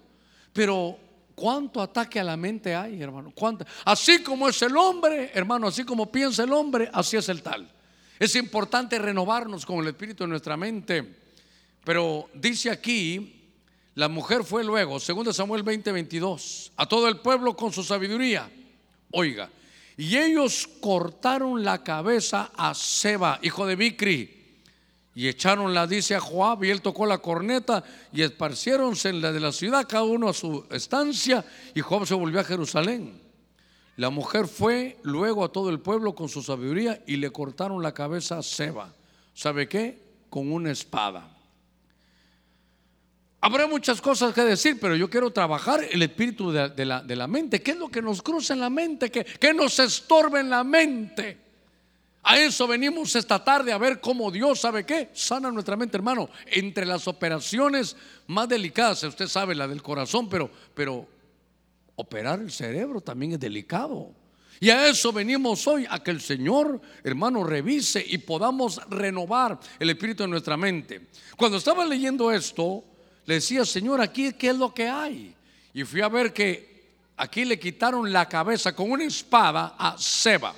Pero ¿Cuánto ataque a la mente hay, hermano? ¿Cuánto? Así como es el hombre, hermano, así como piensa el hombre, así es el tal. Es importante renovarnos con el espíritu de nuestra mente. Pero dice aquí, la mujer fue luego, segundo Samuel 20, 22, a todo el pueblo con su sabiduría. Oiga, Y ellos cortaron la cabeza a Seba, hijo de Bicri. Y echaron la dice a Joab y él tocó la corneta y esparciéronse en la de la ciudad, cada uno a su estancia, y Joab se volvió a Jerusalén. La mujer fue luego a todo el pueblo con su sabiduría y le cortaron la cabeza a Seba. ¿Sabe qué? Con una espada. Habrá muchas cosas que decir, pero yo quiero trabajar el espíritu de, la, mente. ¿Qué es lo que nos cruza en la mente? ¿Qué, ¿Qué nos estorba en la mente? A eso venimos esta tarde a ver cómo Dios sabe qué, sana nuestra mente, hermano. Entre las operaciones más delicadas, usted sabe la del corazón, pero, pero operar el cerebro también es delicado. Y a eso venimos hoy, a que el Señor, hermano, revise y podamos renovar el espíritu de nuestra mente. Cuando estaba leyendo esto, le decía, Señor, aquí qué es lo que hay. Y fui a ver que aquí le quitaron la cabeza con una espada a Seba.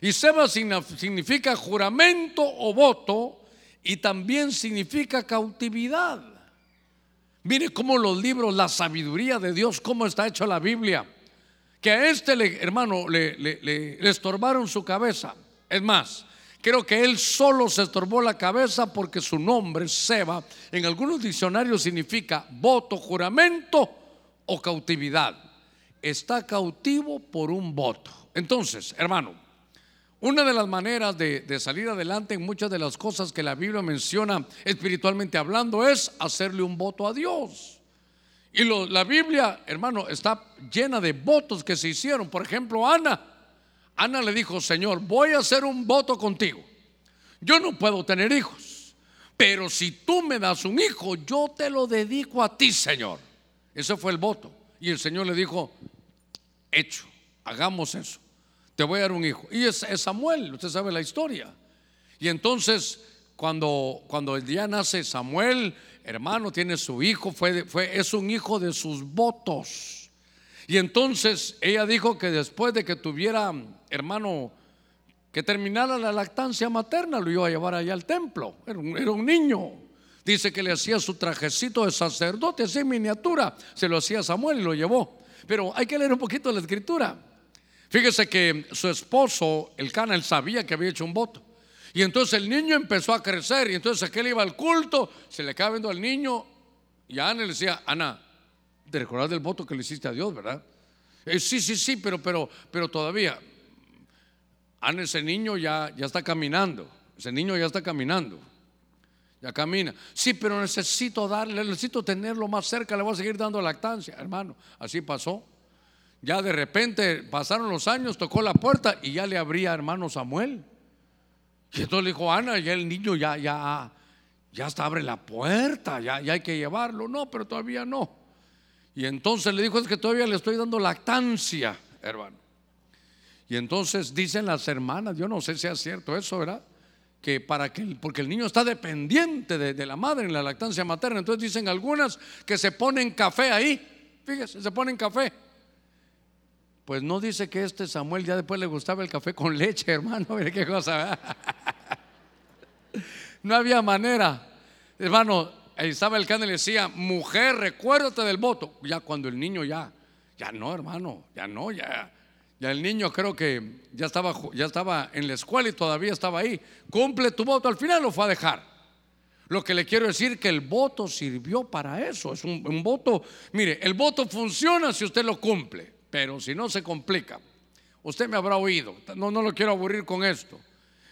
Y Seba significa juramento o voto y también significa cautividad. Mire cómo los libros, la sabiduría de Dios, cómo está hecha la Biblia. Que a este hermano le, le estorbaron su cabeza. Es más, Creo que él solo se estorbó la cabeza porque su nombre, Seba, en algunos diccionarios significa voto, juramento o cautividad. Está cautivo por un voto. Entonces, hermano, una de las maneras de, salir adelante en muchas de las cosas que la Biblia menciona espiritualmente hablando es hacerle un voto a Dios. Y la Biblia, hermano, está llena de votos que se hicieron. Por ejemplo, Ana Ana le dijo, Señor, voy a hacer un voto contigo. Yo no puedo tener hijos, pero si tú me das un hijo, yo te lo dedico a ti, Señor. Ese fue el voto. Y el Señor le dijo, hecho, hagamos eso. Te voy a dar un hijo. Y es, Samuel, usted sabe la historia. Y entonces, cuando, cuando el día nace Samuel, hermano, tiene su hijo, fue, fue, es un hijo de sus votos. Y entonces ella dijo que después de que tuviera, hermano, que terminara la lactancia materna, lo iba a llevar allá al templo. Era un, niño. Dice que le hacía su trajecito de sacerdote, así en miniatura. Se lo hacía Samuel y lo llevó. Pero hay que leer un poquito la escritura. Fíjese que su esposo, el Cana, él sabía que había hecho un voto. Y entonces el niño empezó a crecer. Y entonces aquel iba al culto, se le acaba viendo al niño. Y Ana le decía, Ana, de recordar del voto que le hiciste a Dios, ¿verdad? Eh, sí, sí, sí, pero, pero, pero todavía. Ana, ese niño ya, ya está caminando. Ese niño ya está caminando. Ya camina. Sí, pero necesito darle, necesito tenerlo más cerca, le voy a seguir dando lactancia, hermano. Así pasó. Ya de repente pasaron los años, tocó la puerta y ya le abría hermano Samuel. Y entonces le dijo Ana, ya el niño ya, ya, ya está, abre la puerta, ya, ya hay que llevarlo. No, pero todavía no. Y entonces le dijo, es que todavía le estoy dando lactancia, hermano. Y entonces dicen las hermanas, yo no sé si es cierto eso, ¿verdad? Que para que, porque el niño está dependiente de, la madre en la lactancia materna. Entonces dicen algunas que se ponen café ahí. Fíjese, se ponen café. Pues no dice que este Samuel ya después le gustaba el café con leche, hermano. Mire qué cosa. No había manera. Hermano, estaba el can y le decía, mujer, recuérdate del voto. Ya cuando el niño ya, ya no, hermano, ya no, ya. Ya el niño creo que ya estaba, ya estaba en la escuela y todavía estaba ahí. Cumple tu voto, al final lo fue a dejar. Lo que le quiero decir que el voto sirvió para eso. Es un, un voto, mire, el voto funciona si usted lo cumple, pero si no se complica. Usted me habrá oído, no, no lo quiero aburrir con esto.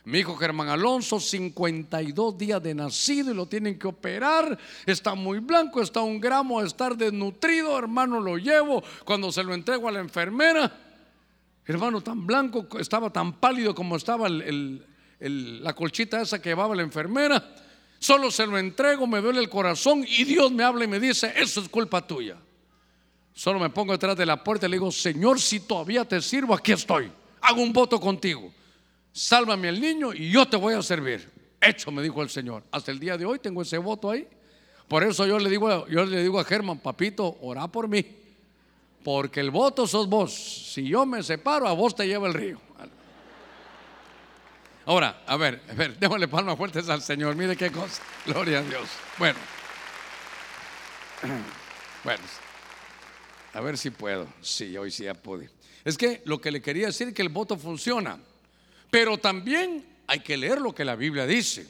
Mi hijo Germán Alonso, 52 días de nacido y lo tienen que operar. Está muy blanco, está un gramo de estar desnutrido. Hermano, lo llevo. Cuando se lo entrego a la enfermera, hermano, tan blanco, estaba tan pálido como estaba la colchita esa que llevaba la enfermera. Solo se lo entrego, me duele el corazón y Dios me habla y me dice, eso es culpa tuya. Solo me pongo detrás de la puerta y le digo, Señor, si todavía te sirvo, aquí estoy. Hago un voto contigo sálvame al niño y yo te voy a servir. Hecho, me dijo el Señor. Hasta el día de hoy tengo ese voto ahí. Por eso yo le digo, yo le digo a Germán, papito, ora por mí. Porque el voto sos vos. Si yo me separo, a vos te lleva el río. Ahora, a ver, a ver, démosle palmas fuertes al Señor. Mire qué cosa. Gloria a Dios. Bueno. Bueno. A ver si puedo. Sí, hoy sí ya pude. Es que lo que le quería decir es que el voto funciona. Pero también hay que leer lo que la Biblia dice.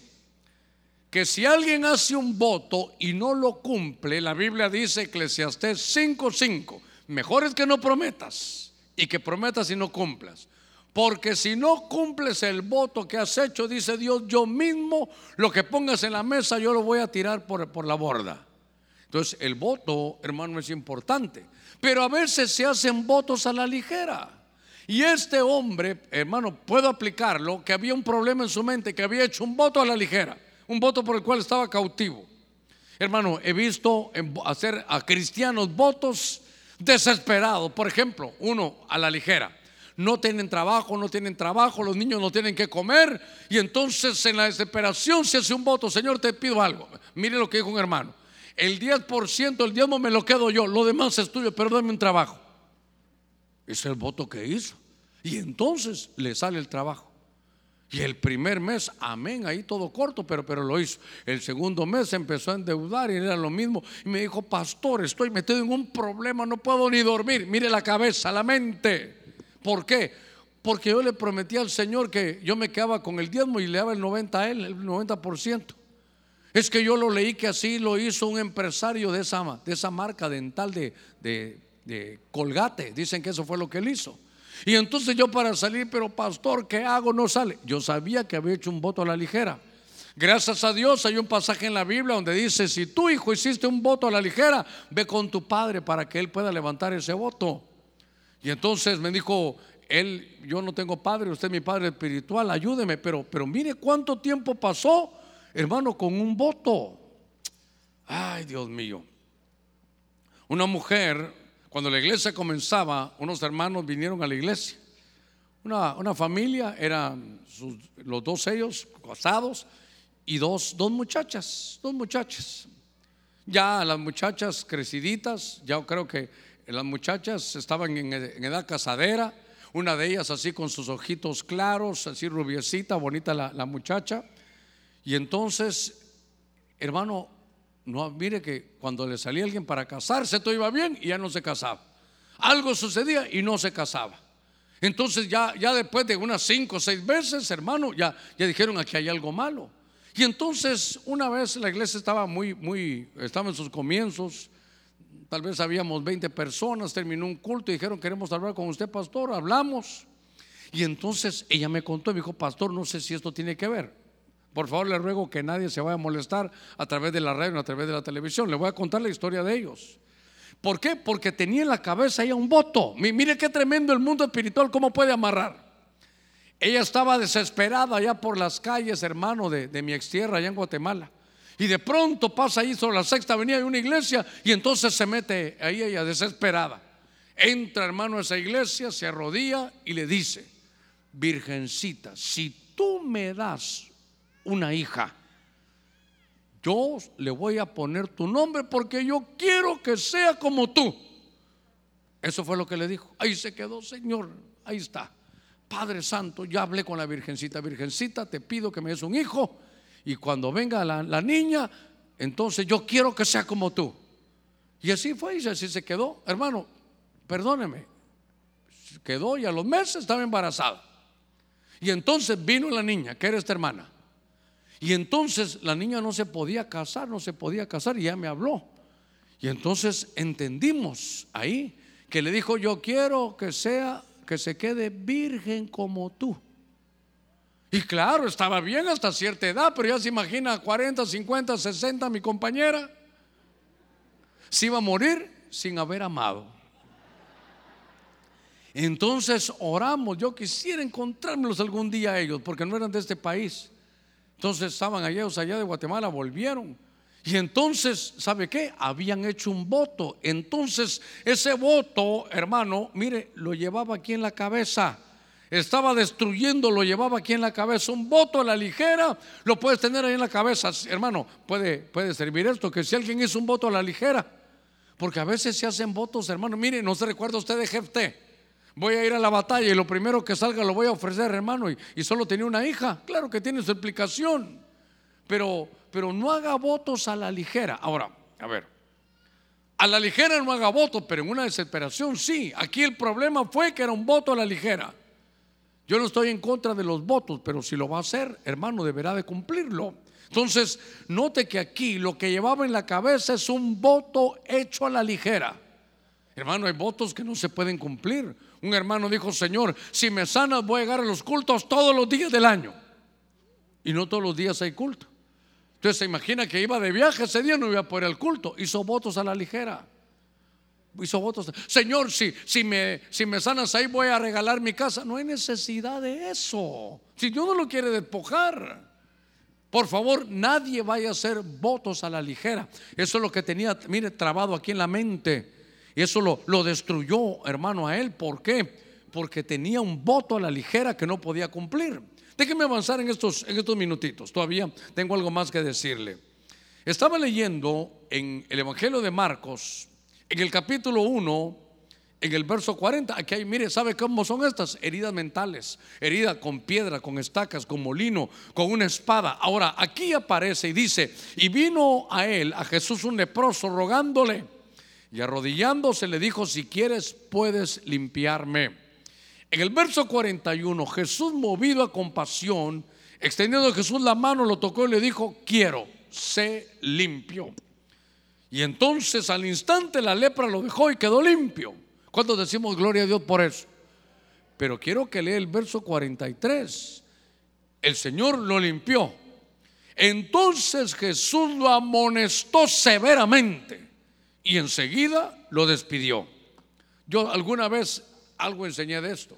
Que si alguien hace un voto y no lo cumple, la Biblia dice, Eclesiastés 5:5, mejor es que no prometas y que prometas y no cumplas. Porque si no cumples el voto que has hecho, dice Dios, yo mismo lo que pongas en la mesa, yo lo voy a tirar por, por la borda. Entonces, el voto, hermano, es importante. Pero a veces se hacen votos a la ligera. Y este hombre, hermano, puedo aplicarlo, que había un problema en su mente, que había hecho un voto a la ligera, un voto por el cual estaba cautivo. Hermano, he visto hacer a cristianos votos desesperados. Por ejemplo, uno a la ligera. No tienen trabajo, no tienen trabajo, los niños no tienen que comer. Y entonces en la desesperación se hace un voto. Señor, te pido algo. Mire lo que dijo un hermano. El 10% del diezmo me lo quedo yo, lo demás es tuyo, pero dame un trabajo. Es el voto que hizo. Y entonces le sale el trabajo. Y el primer mes, amén, ahí todo corto, pero, pero lo hizo. El segundo mes empezó a endeudar y era lo mismo. Y me dijo, pastor, estoy metido en un problema, no puedo ni dormir. Mire la cabeza, la mente. ¿Por qué? Porque yo le prometí al Señor que yo me quedaba con el diezmo y le daba el 90 a él, el 90%. Es que yo lo leí que así lo hizo un empresario de esa, de esa marca dental de, de, Colgate. Dicen que eso fue lo que él hizo. Y entonces yo para salir, pero pastor, ¿qué hago? No sale. Yo sabía que había hecho un voto a la ligera. Gracias a Dios hay un pasaje en la Biblia donde dice, si tu hijo hiciste un voto a la ligera, ve con tu padre para que él pueda levantar ese voto. Y entonces me dijo, él, yo no tengo padre, usted es mi padre espiritual, ayúdeme, pero, pero mire cuánto tiempo pasó, hermano, con un voto. Ay, Dios mío. Una mujer cuando la iglesia comenzaba, unos hermanos vinieron a la iglesia. Una, familia, eran los dos ellos casados y dos, dos muchachas, dos muchachas. Ya las muchachas creciditas, ya creo que las muchachas estaban en, edad casadera, una de ellas así con sus ojitos claros, así rubiecita, bonita la, la muchacha. Y entonces, hermano, no, mire que cuando le salía alguien para casarse todo iba bien y ya no se casaba. Algo sucedía y no se casaba. Entonces ya, ya después de unas cinco o seis veces, hermano, ya, ya dijeron aquí hay algo malo. Y entonces una vez la iglesia estaba muy, muy, estaba en sus comienzos, tal vez habíamos 20 personas, terminó un culto y dijeron queremos hablar con usted, pastor, hablamos. Y entonces ella me contó me dijo, pastor, no sé si esto tiene que ver. Por favor, le ruego que nadie se vaya a molestar a través de la radio, a través de la televisión. Le voy a contar la historia de ellos. ¿Por qué? Porque tenía en la cabeza ya un voto. Mire qué tremendo el mundo espiritual, cómo puede amarrar. Ella estaba desesperada allá por las calles, hermano, de, de mi ex tierra, allá en Guatemala. Y de pronto pasa ahí sobre la sexta avenida de una iglesia y entonces se mete ahí ella desesperada. Entra, hermano, a esa iglesia, se arrodilla y le dice, Virgencita, si tú me das una hija. Yo le voy a poner tu nombre porque yo quiero que sea como tú. Eso fue lo que le dijo. Ahí se quedó, Señor. Ahí está. Padre Santo, ya hablé con la Virgencita. Virgencita, te pido que me des un hijo. Y cuando venga la, niña, entonces yo quiero que sea como tú. Y así fue y así se quedó. Hermano, perdóneme. Quedó y a los meses estaba embarazada. Y entonces vino la niña, que era esta hermana. Y entonces la niña no se podía casar, no se podía casar y ya me habló. Y entonces entendimos ahí que le dijo, yo quiero que sea, que se quede virgen como tú. Y claro, estaba bien hasta cierta edad, pero ya se imagina 40, 50, 60 mi compañera. Se iba a morir sin haber amado. Entonces oramos, yo quisiera encontrármelos algún día a ellos, porque no eran de este país. Entonces estaban allá, allá de Guatemala, volvieron. Y entonces, ¿sabe qué? Habían hecho un voto. Entonces, ese voto, hermano, mire, lo llevaba aquí en la cabeza. Estaba destruyendo, lo llevaba aquí en la cabeza. Un voto a la ligera, lo puedes tener ahí en la cabeza. Hermano, puede, puede servir esto, que si alguien hizo un voto a la ligera. Porque a veces se hacen votos, hermano. Mire, no se recuerda usted de Jefté voy a ir a la batalla y lo primero que salga lo voy a ofrecer, hermano, y, solo tenía una hija. Claro que tiene su explicación, pero, pero no haga votos a la ligera. Ahora, a ver, A la ligera no haga voto, pero en una desesperación sí. Aquí el problema fue que era un voto a la ligera. Yo no estoy en contra de los votos, pero si lo va a hacer, hermano, deberá de cumplirlo. Entonces, note que aquí lo que llevaba en la cabeza es un voto hecho a la ligera. Hermano, hay votos que no se pueden cumplir. Un hermano dijo, Señor, si me sanas voy a llegar a los cultos todos los días del año. Y no todos los días hay culto. Entonces se imagina que iba de viaje ese día, no iba a poder el culto. Hizo votos a la ligera. Hizo votos. Señor, si, si, me, si me sanas ahí voy a regalar mi casa. No hay necesidad de eso. Si Dios no lo quiere despojar. Por favor, nadie vaya a hacer votos a la ligera. Eso es lo que tenía, mire, trabado aquí en la mente. Y eso lo, lo destruyó, hermano, a él. ¿Por qué? Porque tenía un voto a la ligera que no podía cumplir. Déjeme avanzar en estos, en estos minutitos. Todavía tengo algo más que decirle. Estaba leyendo en el Evangelio de Marcos, en el capítulo 1, en el verso 40, aquí hay, mire, ¿sabe cómo son estas? Heridas mentales, herida con piedra, con estacas, con molino, con una espada. Ahora, aquí aparece y dice, y vino a él, a Jesús un leproso, rogándole, y arrodillándose le dijo, si quieres, puedes limpiarme. En el verso 41, Jesús movido a compasión, extendiendo Jesús la mano, lo tocó y le dijo, quiero, sé limpio. Y entonces al instante la lepra lo dejó y quedó limpio. ¿Cuántos decimos gloria a Dios por eso? Pero quiero que lea el verso 43. El Señor lo limpió. Entonces Jesús lo amonestó severamente y enseguida lo despidió. Yo alguna vez algo enseñé de esto.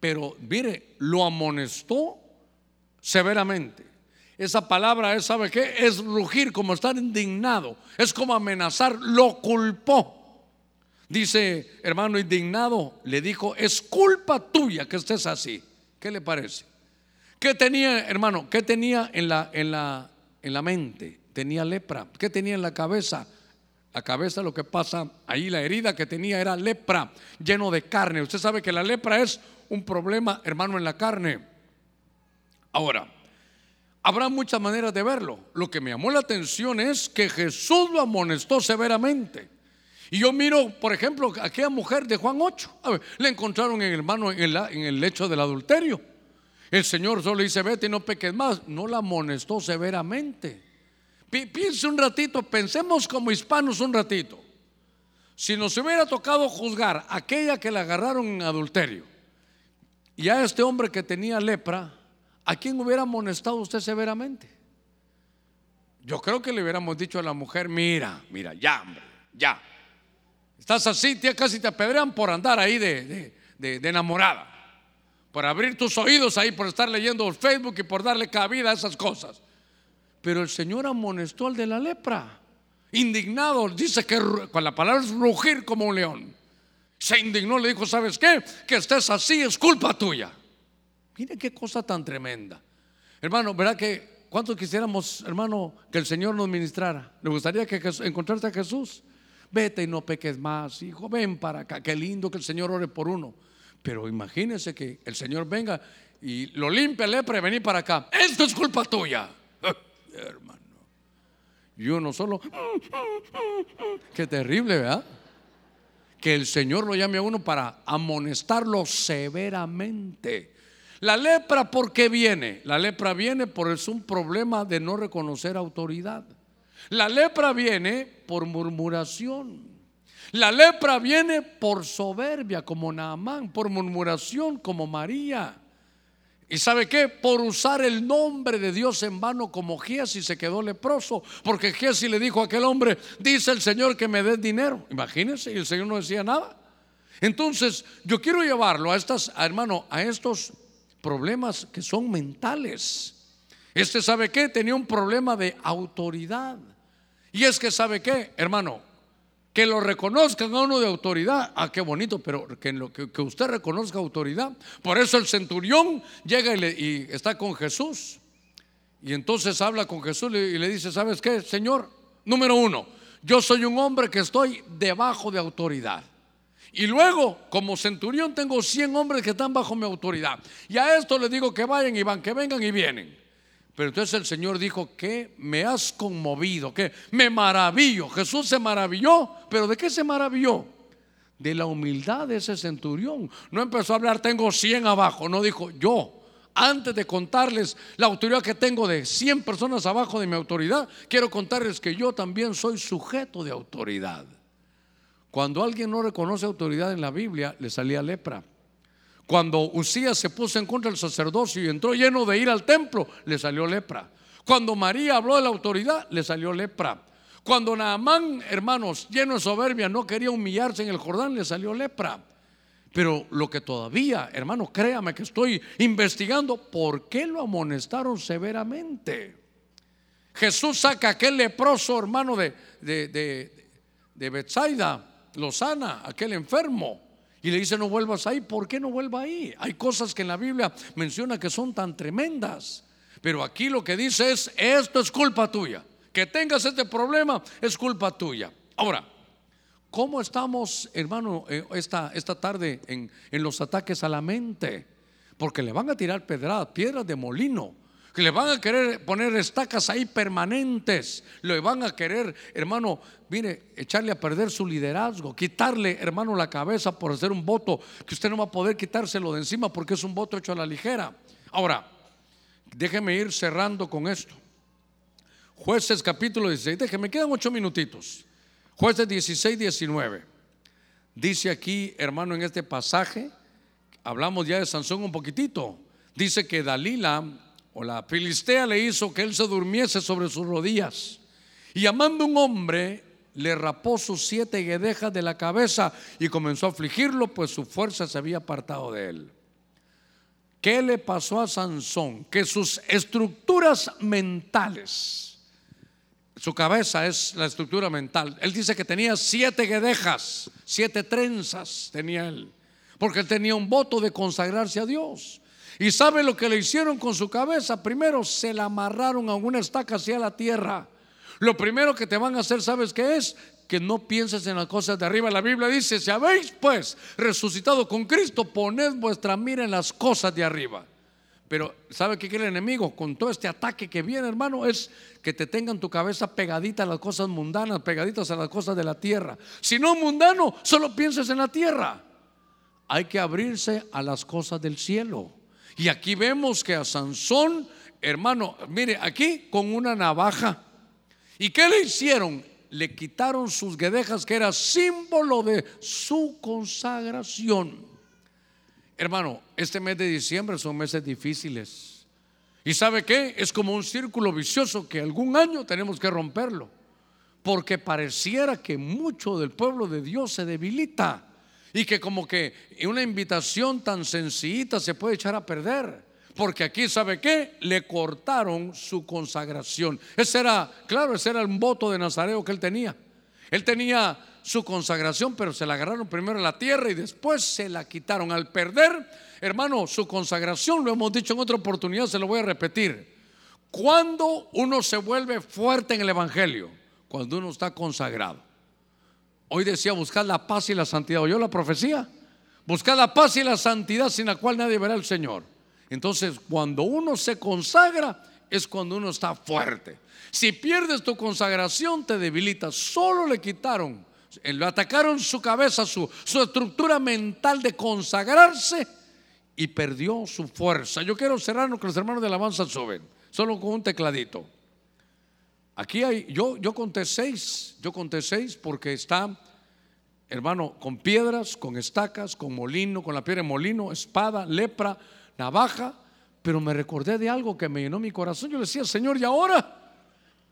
Pero mire, lo amonestó severamente. Esa palabra es, ¿sabe qué? Es rugir, como estar indignado. Es como amenazar, lo culpó. Dice, hermano indignado, le dijo, es culpa tuya que estés así. ¿Qué le parece? ¿Qué tenía, hermano? ¿Qué tenía en la, en la, en la mente? Tenía lepra. ¿Qué tenía en la cabeza? La cabeza lo que pasa, ahí la herida que tenía era lepra, lleno de carne. Usted sabe que la lepra es un problema, hermano, en la carne. Ahora, habrá muchas maneras de verlo. Lo que me llamó la atención es que Jesús lo amonestó severamente. Y yo miro, por ejemplo, aquella mujer de Juan 8. A ver, le encontraron en el, hermano, en, en el lecho del adulterio. El Señor solo dice, vete y no peques más. No la amonestó severamente. Piense un ratito, pensemos como hispanos un ratito. Si nos hubiera tocado juzgar a aquella que la agarraron en adulterio y a este hombre que tenía lepra, ¿a quién hubiera amonestado usted severamente? Yo creo que le hubiéramos dicho a la mujer, mira, mira, ya, hombre, ya. Estás así, tía, casi te apedrean por andar ahí de, de enamorada, por abrir tus oídos ahí, por estar leyendo Facebook y por darle cabida a esas cosas. Pero el Señor amonestó al de la lepra. Indignado, dice que con la palabra es rugir como un león. Se indignó, le dijo, ¿sabes qué? Que estés así es culpa tuya. Mire qué cosa tan tremenda. Hermano, ¿verdad que cuántos quisiéramos, hermano, que el Señor nos ministrara? ¿Le gustaría que encontrarte a Jesús? Vete y no peques más, hijo, ven para acá. Qué lindo que el Señor ore por uno. Pero imagínese que el Señor venga y lo limpia lepra y vení para acá. Esto es culpa tuya hermano. Y uno solo, qué terrible, ¿verdad? Que el Señor lo llame a uno para amonestarlo severamente. La lepra, ¿por qué viene? La lepra viene por es un problema de no reconocer autoridad. La lepra viene por murmuración. La lepra viene por soberbia, como Naamán, por murmuración, como María. ¿Y sabe qué? Por usar el nombre de Dios en vano como Giesi se quedó leproso. Porque Giesi le dijo a aquel hombre, dice el Señor que me des dinero. Imagínense, y el Señor no decía nada. Entonces, yo quiero llevarlo a estas, hermano, a estos problemas que son mentales. Este sabe qué? Tenía un problema de autoridad. Y es que sabe qué, hermano, que lo reconozcan a uno de autoridad, ah, qué bonito, pero que, que, usted reconozca autoridad. Por eso el centurión llega y, está con Jesús. Y entonces habla con Jesús y le dice, ¿sabes qué, Señor? Número uno, yo soy un hombre que estoy debajo de autoridad. Y luego, como centurión, tengo 100 hombres que están bajo mi autoridad. Y a esto le digo que vayan y van, que vengan y vienen. Pero entonces el Señor dijo que me has conmovido, que me maravillo. Jesús se maravilló, pero ¿de qué se maravilló? De la humildad de ese centurión. No empezó a hablar, tengo 100 abajo, no dijo yo. Antes de contarles la autoridad que tengo de 100 personas abajo de mi autoridad, quiero contarles que yo también soy sujeto de autoridad. Cuando alguien no reconoce autoridad en la Biblia, le salía lepra. Cuando Usías se puso en contra del sacerdocio y entró lleno de ir al templo, le salió lepra. Cuando María habló de la autoridad, le salió lepra. Cuando Naamán, hermanos, lleno de soberbia, no quería humillarse en el Jordán, le salió lepra. Pero lo que todavía, hermano, créame que estoy investigando, ¿por qué lo amonestaron severamente? Jesús saca a aquel leproso hermano de, de, de, de Bethsaida, lo sana, aquel enfermo. Y le dice, no vuelvas ahí. ¿Por qué no vuelva ahí? Hay cosas que en la Biblia menciona que son tan tremendas. Pero aquí lo que dice es, esto es culpa tuya. Que tengas este problema es culpa tuya. Ahora, ¿cómo estamos, hermano, eh, esta, esta tarde en, en los ataques a la mente? Porque le van a tirar pedradas, piedras de molino que le van a querer poner estacas ahí permanentes, le van a querer, hermano, mire, echarle a perder su liderazgo, quitarle, hermano, la cabeza por hacer un voto que usted no va a poder quitárselo de encima porque es un voto hecho a la ligera. Ahora, déjeme ir cerrando con esto. Jueces capítulo 16, déjeme, quedan ocho minutitos. Jueces 16, 19. Dice aquí, hermano, en este pasaje, hablamos ya de Sansón un poquitito. Dice que Dalila o la filistea le hizo que él se durmiese sobre sus rodillas. Y llamando un hombre, le rapó sus siete guedejas de la cabeza y comenzó a afligirlo, pues su fuerza se había apartado de él. ¿Qué le pasó a Sansón? Que sus estructuras mentales, su cabeza es la estructura mental. Él dice que tenía siete guedejas, siete trenzas tenía él, porque él tenía un voto de consagrarse a Dios. ¿Y sabe lo que le hicieron con su cabeza? Primero se la amarraron a una estaca hacia la tierra. Lo primero que te van a hacer, ¿sabes qué es? Que no pienses en las cosas de arriba. La Biblia dice, si habéis pues resucitado con Cristo, poned vuestra mira en las cosas de arriba. Pero ¿sabe qué quiere el enemigo? Con todo este ataque que viene, hermano, es que te tengan tu cabeza pegadita a las cosas mundanas, pegaditas a las cosas de la tierra. Si no mundano, solo pienses en la tierra. Hay que abrirse a las cosas del cielo. Y aquí vemos que a Sansón, hermano, mire, aquí con una navaja. ¿Y qué le hicieron? Le quitaron sus guedejas, que era símbolo de su consagración. Hermano, este mes de diciembre son meses difíciles. ¿Y sabe qué? Es como un círculo vicioso que algún año tenemos que romperlo. Porque pareciera que mucho del pueblo de Dios se debilita y que como que una invitación tan sencillita se puede echar a perder. Porque aquí, ¿sabe qué? Le cortaron su consagración. Ese era, claro, ese era un voto de Nazareo que él tenía. Él tenía su consagración, pero se la agarraron primero en la tierra y después se la quitaron. Al perder, hermano, su consagración, lo hemos dicho en otra oportunidad, se lo voy a repetir. Cuando uno se vuelve fuerte en el Evangelio, cuando uno está consagrado. Hoy decía buscar la paz y la santidad. ¿Oyó la profecía? Buscar la paz y la santidad sin la cual nadie verá al Señor. Entonces, cuando uno se consagra, es cuando uno está fuerte. Si pierdes tu consagración, te debilitas. Solo le quitaron, le atacaron su cabeza, su, estructura mental de consagrarse y perdió su fuerza. Yo quiero cerrarnos que los hermanos de la alabanza suben, solo con un tecladito. Aquí hay, yo, yo conté seis, yo conté seis porque está, hermano, con piedras, con estacas, con molino, con la piedra de molino, espada, lepra, navaja, pero me recordé de algo que me llenó mi corazón. Yo le decía, Señor, ¿y ahora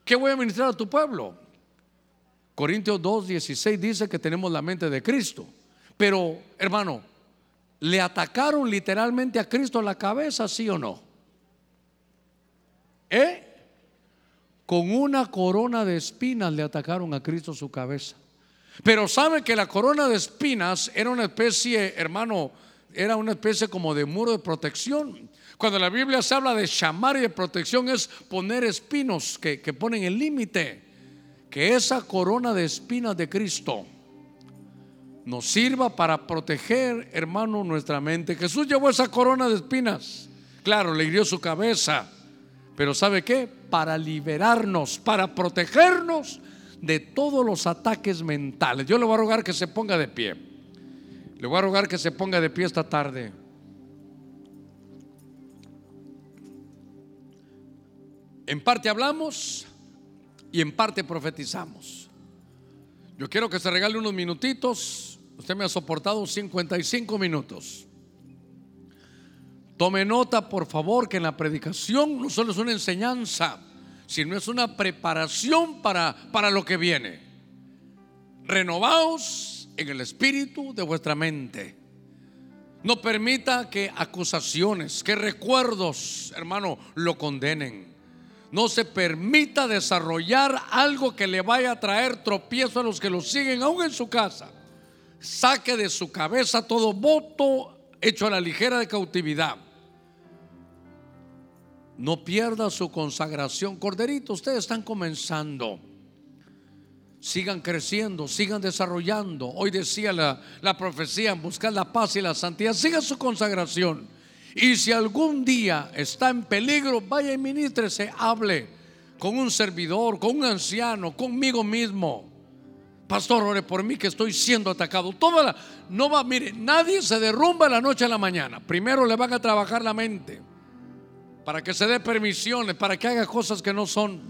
qué voy a ministrar a tu pueblo? Corintios 2, 16 dice que tenemos la mente de Cristo, pero hermano, ¿le atacaron literalmente a Cristo la cabeza, sí o no? ¿Eh? Con una corona de espinas le atacaron a Cristo su cabeza. Pero sabe que la corona de espinas era una especie, hermano, era una especie como de muro de protección. Cuando la Biblia se habla de llamar y de protección es poner espinos que, que ponen el límite. Que esa corona de espinas de Cristo nos sirva para proteger, hermano, nuestra mente. Jesús llevó esa corona de espinas. Claro, le hirió su cabeza Pero ¿sabe qué? Para liberarnos, para protegernos de todos los ataques mentales. Yo le voy a rogar que se ponga de pie. Le voy a rogar que se ponga de pie esta tarde. En parte hablamos y en parte profetizamos. Yo quiero que se regale unos minutitos. Usted me ha soportado 55 minutos. Tome nota, por favor, que en la predicación no solo es una enseñanza, sino es una preparación para, para lo que viene. Renovaos en el espíritu de vuestra mente. No permita que acusaciones, que recuerdos, hermano, lo condenen. No se permita desarrollar algo que le vaya a traer tropiezo a los que lo siguen, aún en su casa. Saque de su cabeza todo voto hecho a la ligera de cautividad no pierda su consagración. Corderito, ustedes están comenzando. Sigan creciendo, sigan desarrollando. Hoy decía la, la profecía, buscar la paz y la santidad. Siga su consagración. Y si algún día está en peligro, vaya y ministrese, hable con un servidor, con un anciano, conmigo mismo. Pastor, ore por mí que estoy siendo atacado. Toda la, no va, mire, nadie se derrumba la noche a la mañana. Primero le van a trabajar la mente para que se dé permisiones, para que haga cosas que no son.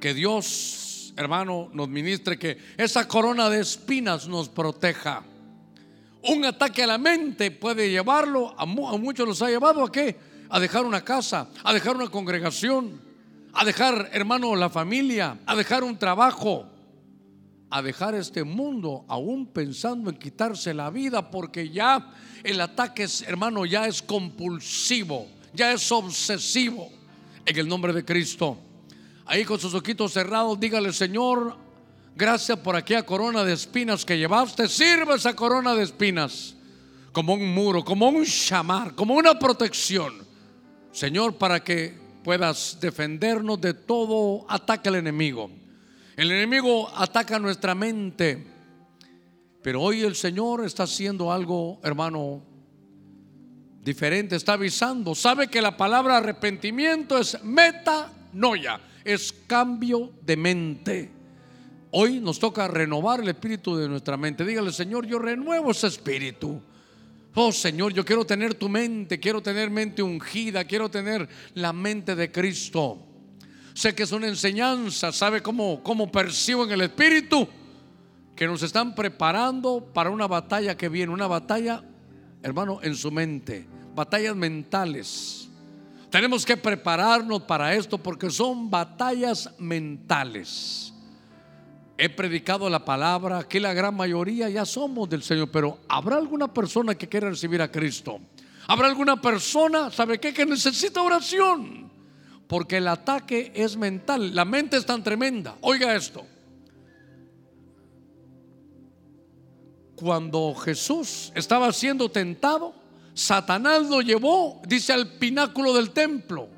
Que Dios, hermano, nos ministre, que esa corona de espinas nos proteja. Un ataque a la mente puede llevarlo, a, muchos los ha llevado a qué? A dejar una casa, a dejar una congregación, a dejar, hermano, la familia, a dejar un trabajo, a dejar este mundo, aún pensando en quitarse la vida, porque ya el ataque, hermano, ya es compulsivo ya es obsesivo en el nombre de Cristo. Ahí con sus ojitos cerrados, dígale, Señor, gracias por aquella corona de espinas que llevaste. Sirve esa corona de espinas como un muro, como un chamar, como una protección. Señor, para que puedas defendernos de todo ataque al enemigo. El enemigo ataca nuestra mente, pero hoy el Señor está haciendo algo, hermano, diferente, está avisando. Sabe que la palabra arrepentimiento es metanoia, es cambio de mente. Hoy nos toca renovar el espíritu de nuestra mente. Dígale, Señor, yo renuevo ese espíritu. Oh Señor, yo quiero tener tu mente, quiero tener mente ungida, quiero tener la mente de Cristo. Sé que es una enseñanza, ¿sabe cómo, cómo percibo en el espíritu? Que nos están preparando para una batalla que viene, una batalla, hermano, en su mente batallas mentales. Tenemos que prepararnos para esto porque son batallas mentales. He predicado la palabra, que la gran mayoría ya somos del Señor, pero ¿habrá alguna persona que quiera recibir a Cristo? ¿Habrá alguna persona, sabe qué, que necesita oración? Porque el ataque es mental, la mente es tan tremenda. Oiga esto. Cuando Jesús estaba siendo tentado, Satanás lo llevó, dice, al pináculo del templo.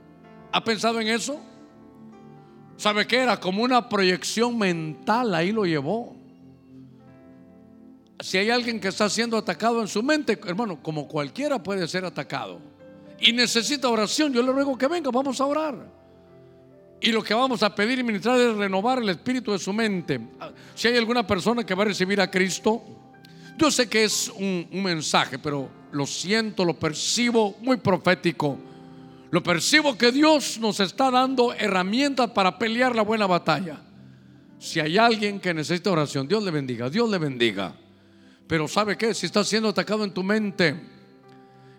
¿Ha pensado en eso? ¿Sabe qué era? Como una proyección mental, ahí lo llevó. Si hay alguien que está siendo atacado en su mente, hermano, como cualquiera puede ser atacado. Y necesita oración, yo le ruego que venga, vamos a orar. Y lo que vamos a pedir y ministrar es renovar el espíritu de su mente. Si hay alguna persona que va a recibir a Cristo, yo sé que es un, mensaje, pero lo siento, lo percibo muy profético. Lo percibo que Dios nos está dando herramientas para pelear la buena batalla. Si hay alguien que necesita oración, Dios le bendiga, Dios le bendiga. Pero ¿sabe qué? Si está siendo atacado en tu mente,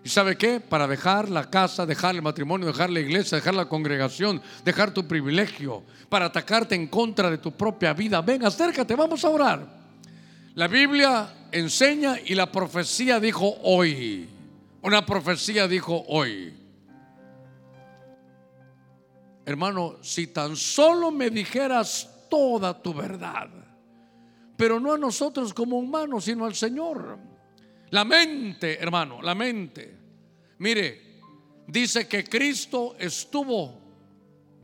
¿y sabe qué? Para dejar la casa, dejar el matrimonio, dejar la iglesia, dejar la congregación, dejar tu privilegio, para atacarte en contra de tu propia vida. Ven, acércate, vamos a orar. La Biblia enseña y la profecía dijo hoy. Una profecía dijo hoy. Hermano, si tan solo me dijeras toda tu verdad, pero no a nosotros como humanos, sino al Señor. La mente, hermano, la mente. Mire, dice que Cristo estuvo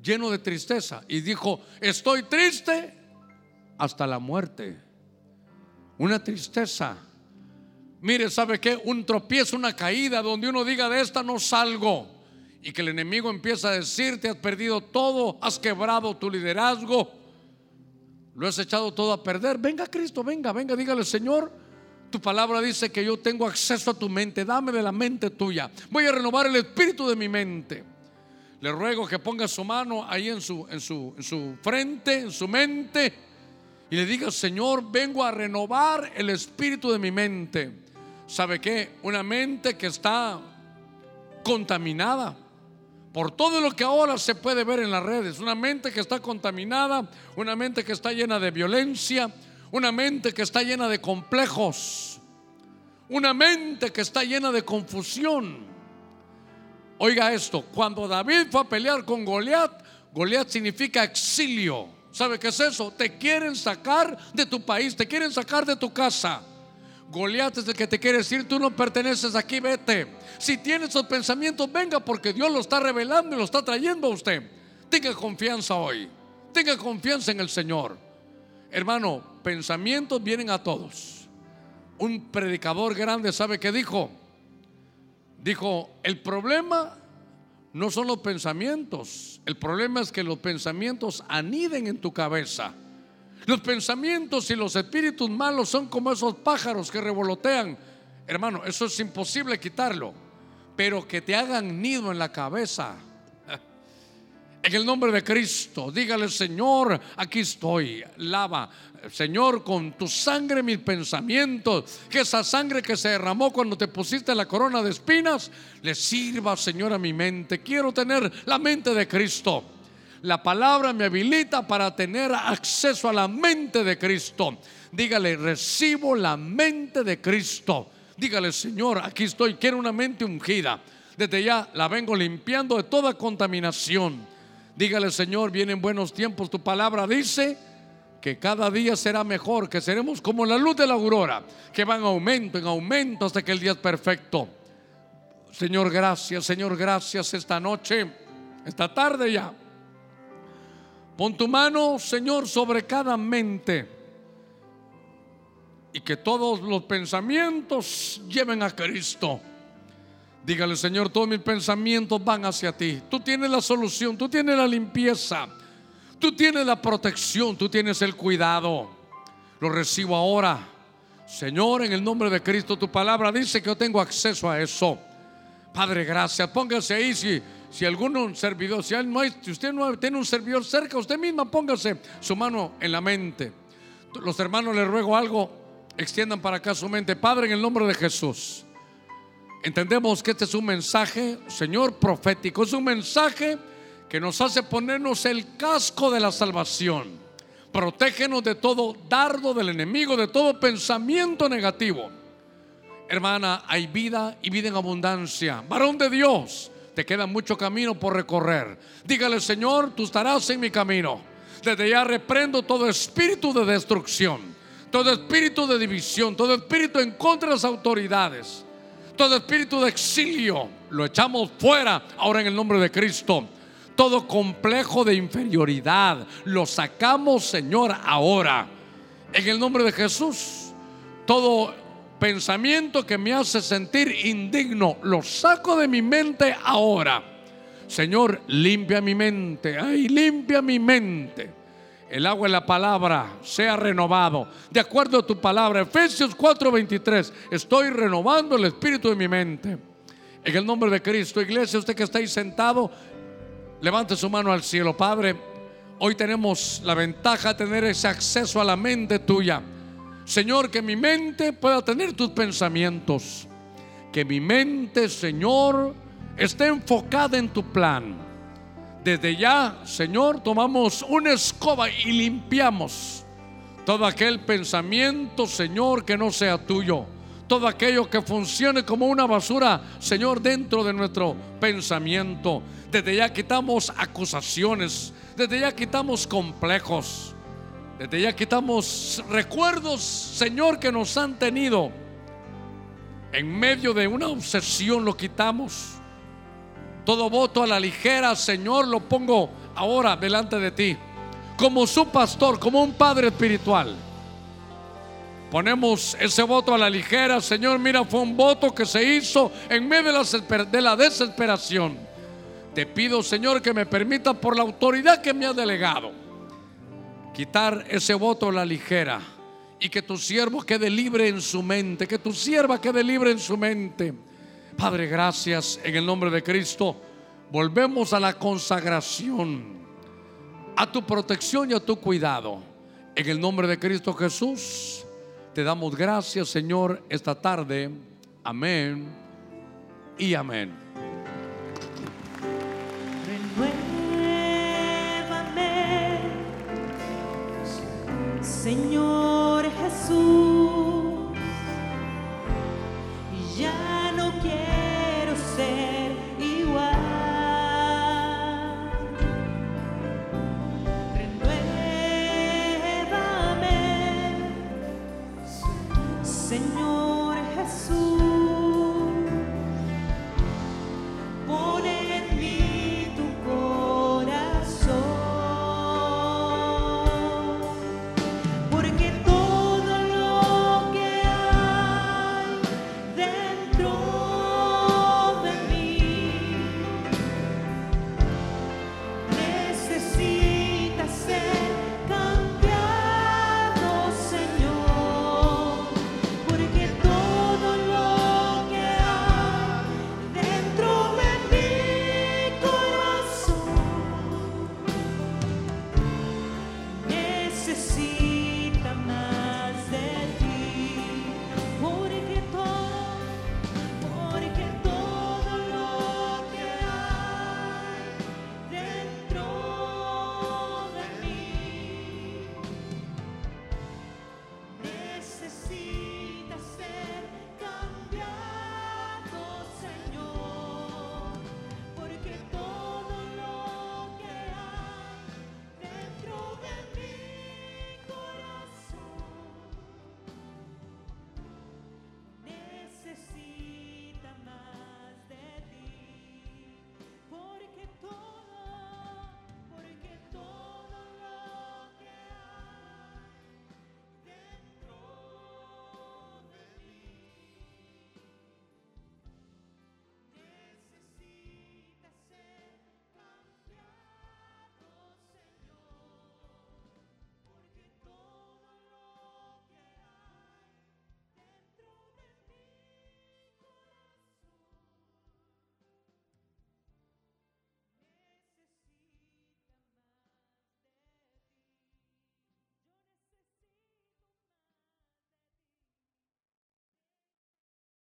lleno de tristeza y dijo, estoy triste hasta la muerte una tristeza. Mire, ¿sabe qué? Un tropiezo, una caída donde uno diga de esta no salgo. y que el enemigo empieza a decirte, has perdido todo, has quebrado tu liderazgo, lo has echado todo a perder, venga Cristo, venga, venga, dígale Señor, tu palabra dice que yo tengo acceso a tu mente, dame de la mente tuya, voy a renovar el espíritu de mi mente. Le ruego que ponga su mano ahí en su, en su, en su frente, en su mente, y le diga, Señor, vengo a renovar el espíritu de mi mente. ¿Sabe qué? Una mente que está contaminada por todo lo que ahora se puede ver en las redes. Una mente que está contaminada, una mente que está llena de violencia, una mente que está llena de complejos, una mente que está llena de confusión. Oiga esto, cuando David fue a pelear con Goliat, Goliat significa exilio. ¿Sabe qué es eso? Te quieren sacar de tu país, te quieren sacar de tu casa. Goliat es el que te quiere decir, tú no perteneces aquí, vete. Si tienes esos pensamientos, venga porque Dios lo está revelando y lo está trayendo a usted. Tenga confianza hoy. Tenga confianza en el Señor. Hermano, pensamientos vienen a todos. Un predicador grande sabe qué dijo. Dijo, el problema no son los pensamientos. El problema es que los pensamientos aniden en tu cabeza. Los pensamientos y los espíritus malos son como esos pájaros que revolotean. Hermano, eso es imposible quitarlo. Pero que te hagan nido en la cabeza. En el nombre de Cristo, dígale, Señor, aquí estoy. Lava, Señor, con tu sangre mis pensamientos. Que esa sangre que se derramó cuando te pusiste la corona de espinas, le sirva, Señor, a mi mente. Quiero tener la mente de Cristo. La palabra me habilita para tener acceso a la mente de Cristo. Dígale, recibo la mente de Cristo. Dígale, Señor, aquí estoy, quiero una mente ungida. Desde ya la vengo limpiando de toda contaminación. Dígale, Señor, vienen buenos tiempos. Tu palabra dice que cada día será mejor, que seremos como la luz de la aurora, que va en aumento, en aumento hasta que el día es perfecto. Señor, gracias, Señor, gracias esta noche, esta tarde ya. Pon tu mano, Señor, sobre cada mente y que todos los pensamientos lleven a Cristo. Dígale, Señor, todos mis pensamientos van hacia ti. Tú tienes la solución, tú tienes la limpieza, tú tienes la protección, tú tienes el cuidado. Lo recibo ahora. Señor, en el nombre de Cristo, tu palabra dice que yo tengo acceso a eso. Padre, gracias. Póngase ahí si si alguno servidor, si, usted no tiene un servidor cerca, usted misma póngase su mano en la mente. Los hermanos les ruego algo, extiendan para acá su mente. Padre, en el nombre de Jesús, entendemos que este es un mensaje, Señor, profético. Es un mensaje que nos hace ponernos el casco de la salvación. Protégenos de todo dardo del enemigo, de todo pensamiento negativo. Hermana, hay vida y vida en abundancia. Varón de Dios te queda mucho camino por recorrer. Dígale, Señor, tú estarás en mi camino. Desde ya reprendo todo espíritu de destrucción, todo espíritu de división, todo espíritu en contra de las autoridades, todo espíritu de exilio. Lo echamos fuera ahora en el nombre de Cristo. Todo complejo de inferioridad lo sacamos, Señor, ahora. En el nombre de Jesús. Todo pensamiento que me hace sentir indigno, lo saco de mi mente ahora. Señor, limpia mi mente, ay, limpia mi mente. El agua de la palabra sea renovado. De acuerdo a tu palabra, Efesios 4:23, estoy renovando el espíritu de mi mente. En el nombre de Cristo, iglesia, usted que está ahí sentado, levante su mano al cielo, Padre. Hoy tenemos la ventaja de tener ese acceso a la mente tuya. Señor, que mi mente pueda tener tus pensamientos. Que mi mente, Señor, esté enfocada en tu plan. Desde ya, Señor, tomamos una escoba y limpiamos todo aquel pensamiento, Señor, que no sea tuyo. Todo aquello que funcione como una basura, Señor, dentro de nuestro pensamiento. Desde ya quitamos acusaciones. Desde ya quitamos complejos. Desde ya quitamos recuerdos, Señor, que nos han tenido. En medio de una obsesión lo quitamos. Todo voto a la ligera, Señor, lo pongo ahora delante de ti. Como su pastor, como un padre espiritual. Ponemos ese voto a la ligera, Señor. Mira, fue un voto que se hizo en medio de la desesperación. Te pido, Señor, que me permita por la autoridad que me ha delegado quitar ese voto a la ligera y que tu siervo quede libre en su mente, que tu sierva quede libre en su mente. Padre, gracias en el nombre de Cristo. Volvemos a la consagración, a tu protección y a tu cuidado. En el nombre de Cristo Jesús, te damos gracias, Señor, esta tarde. Amén y amén. Renuévame, Señor.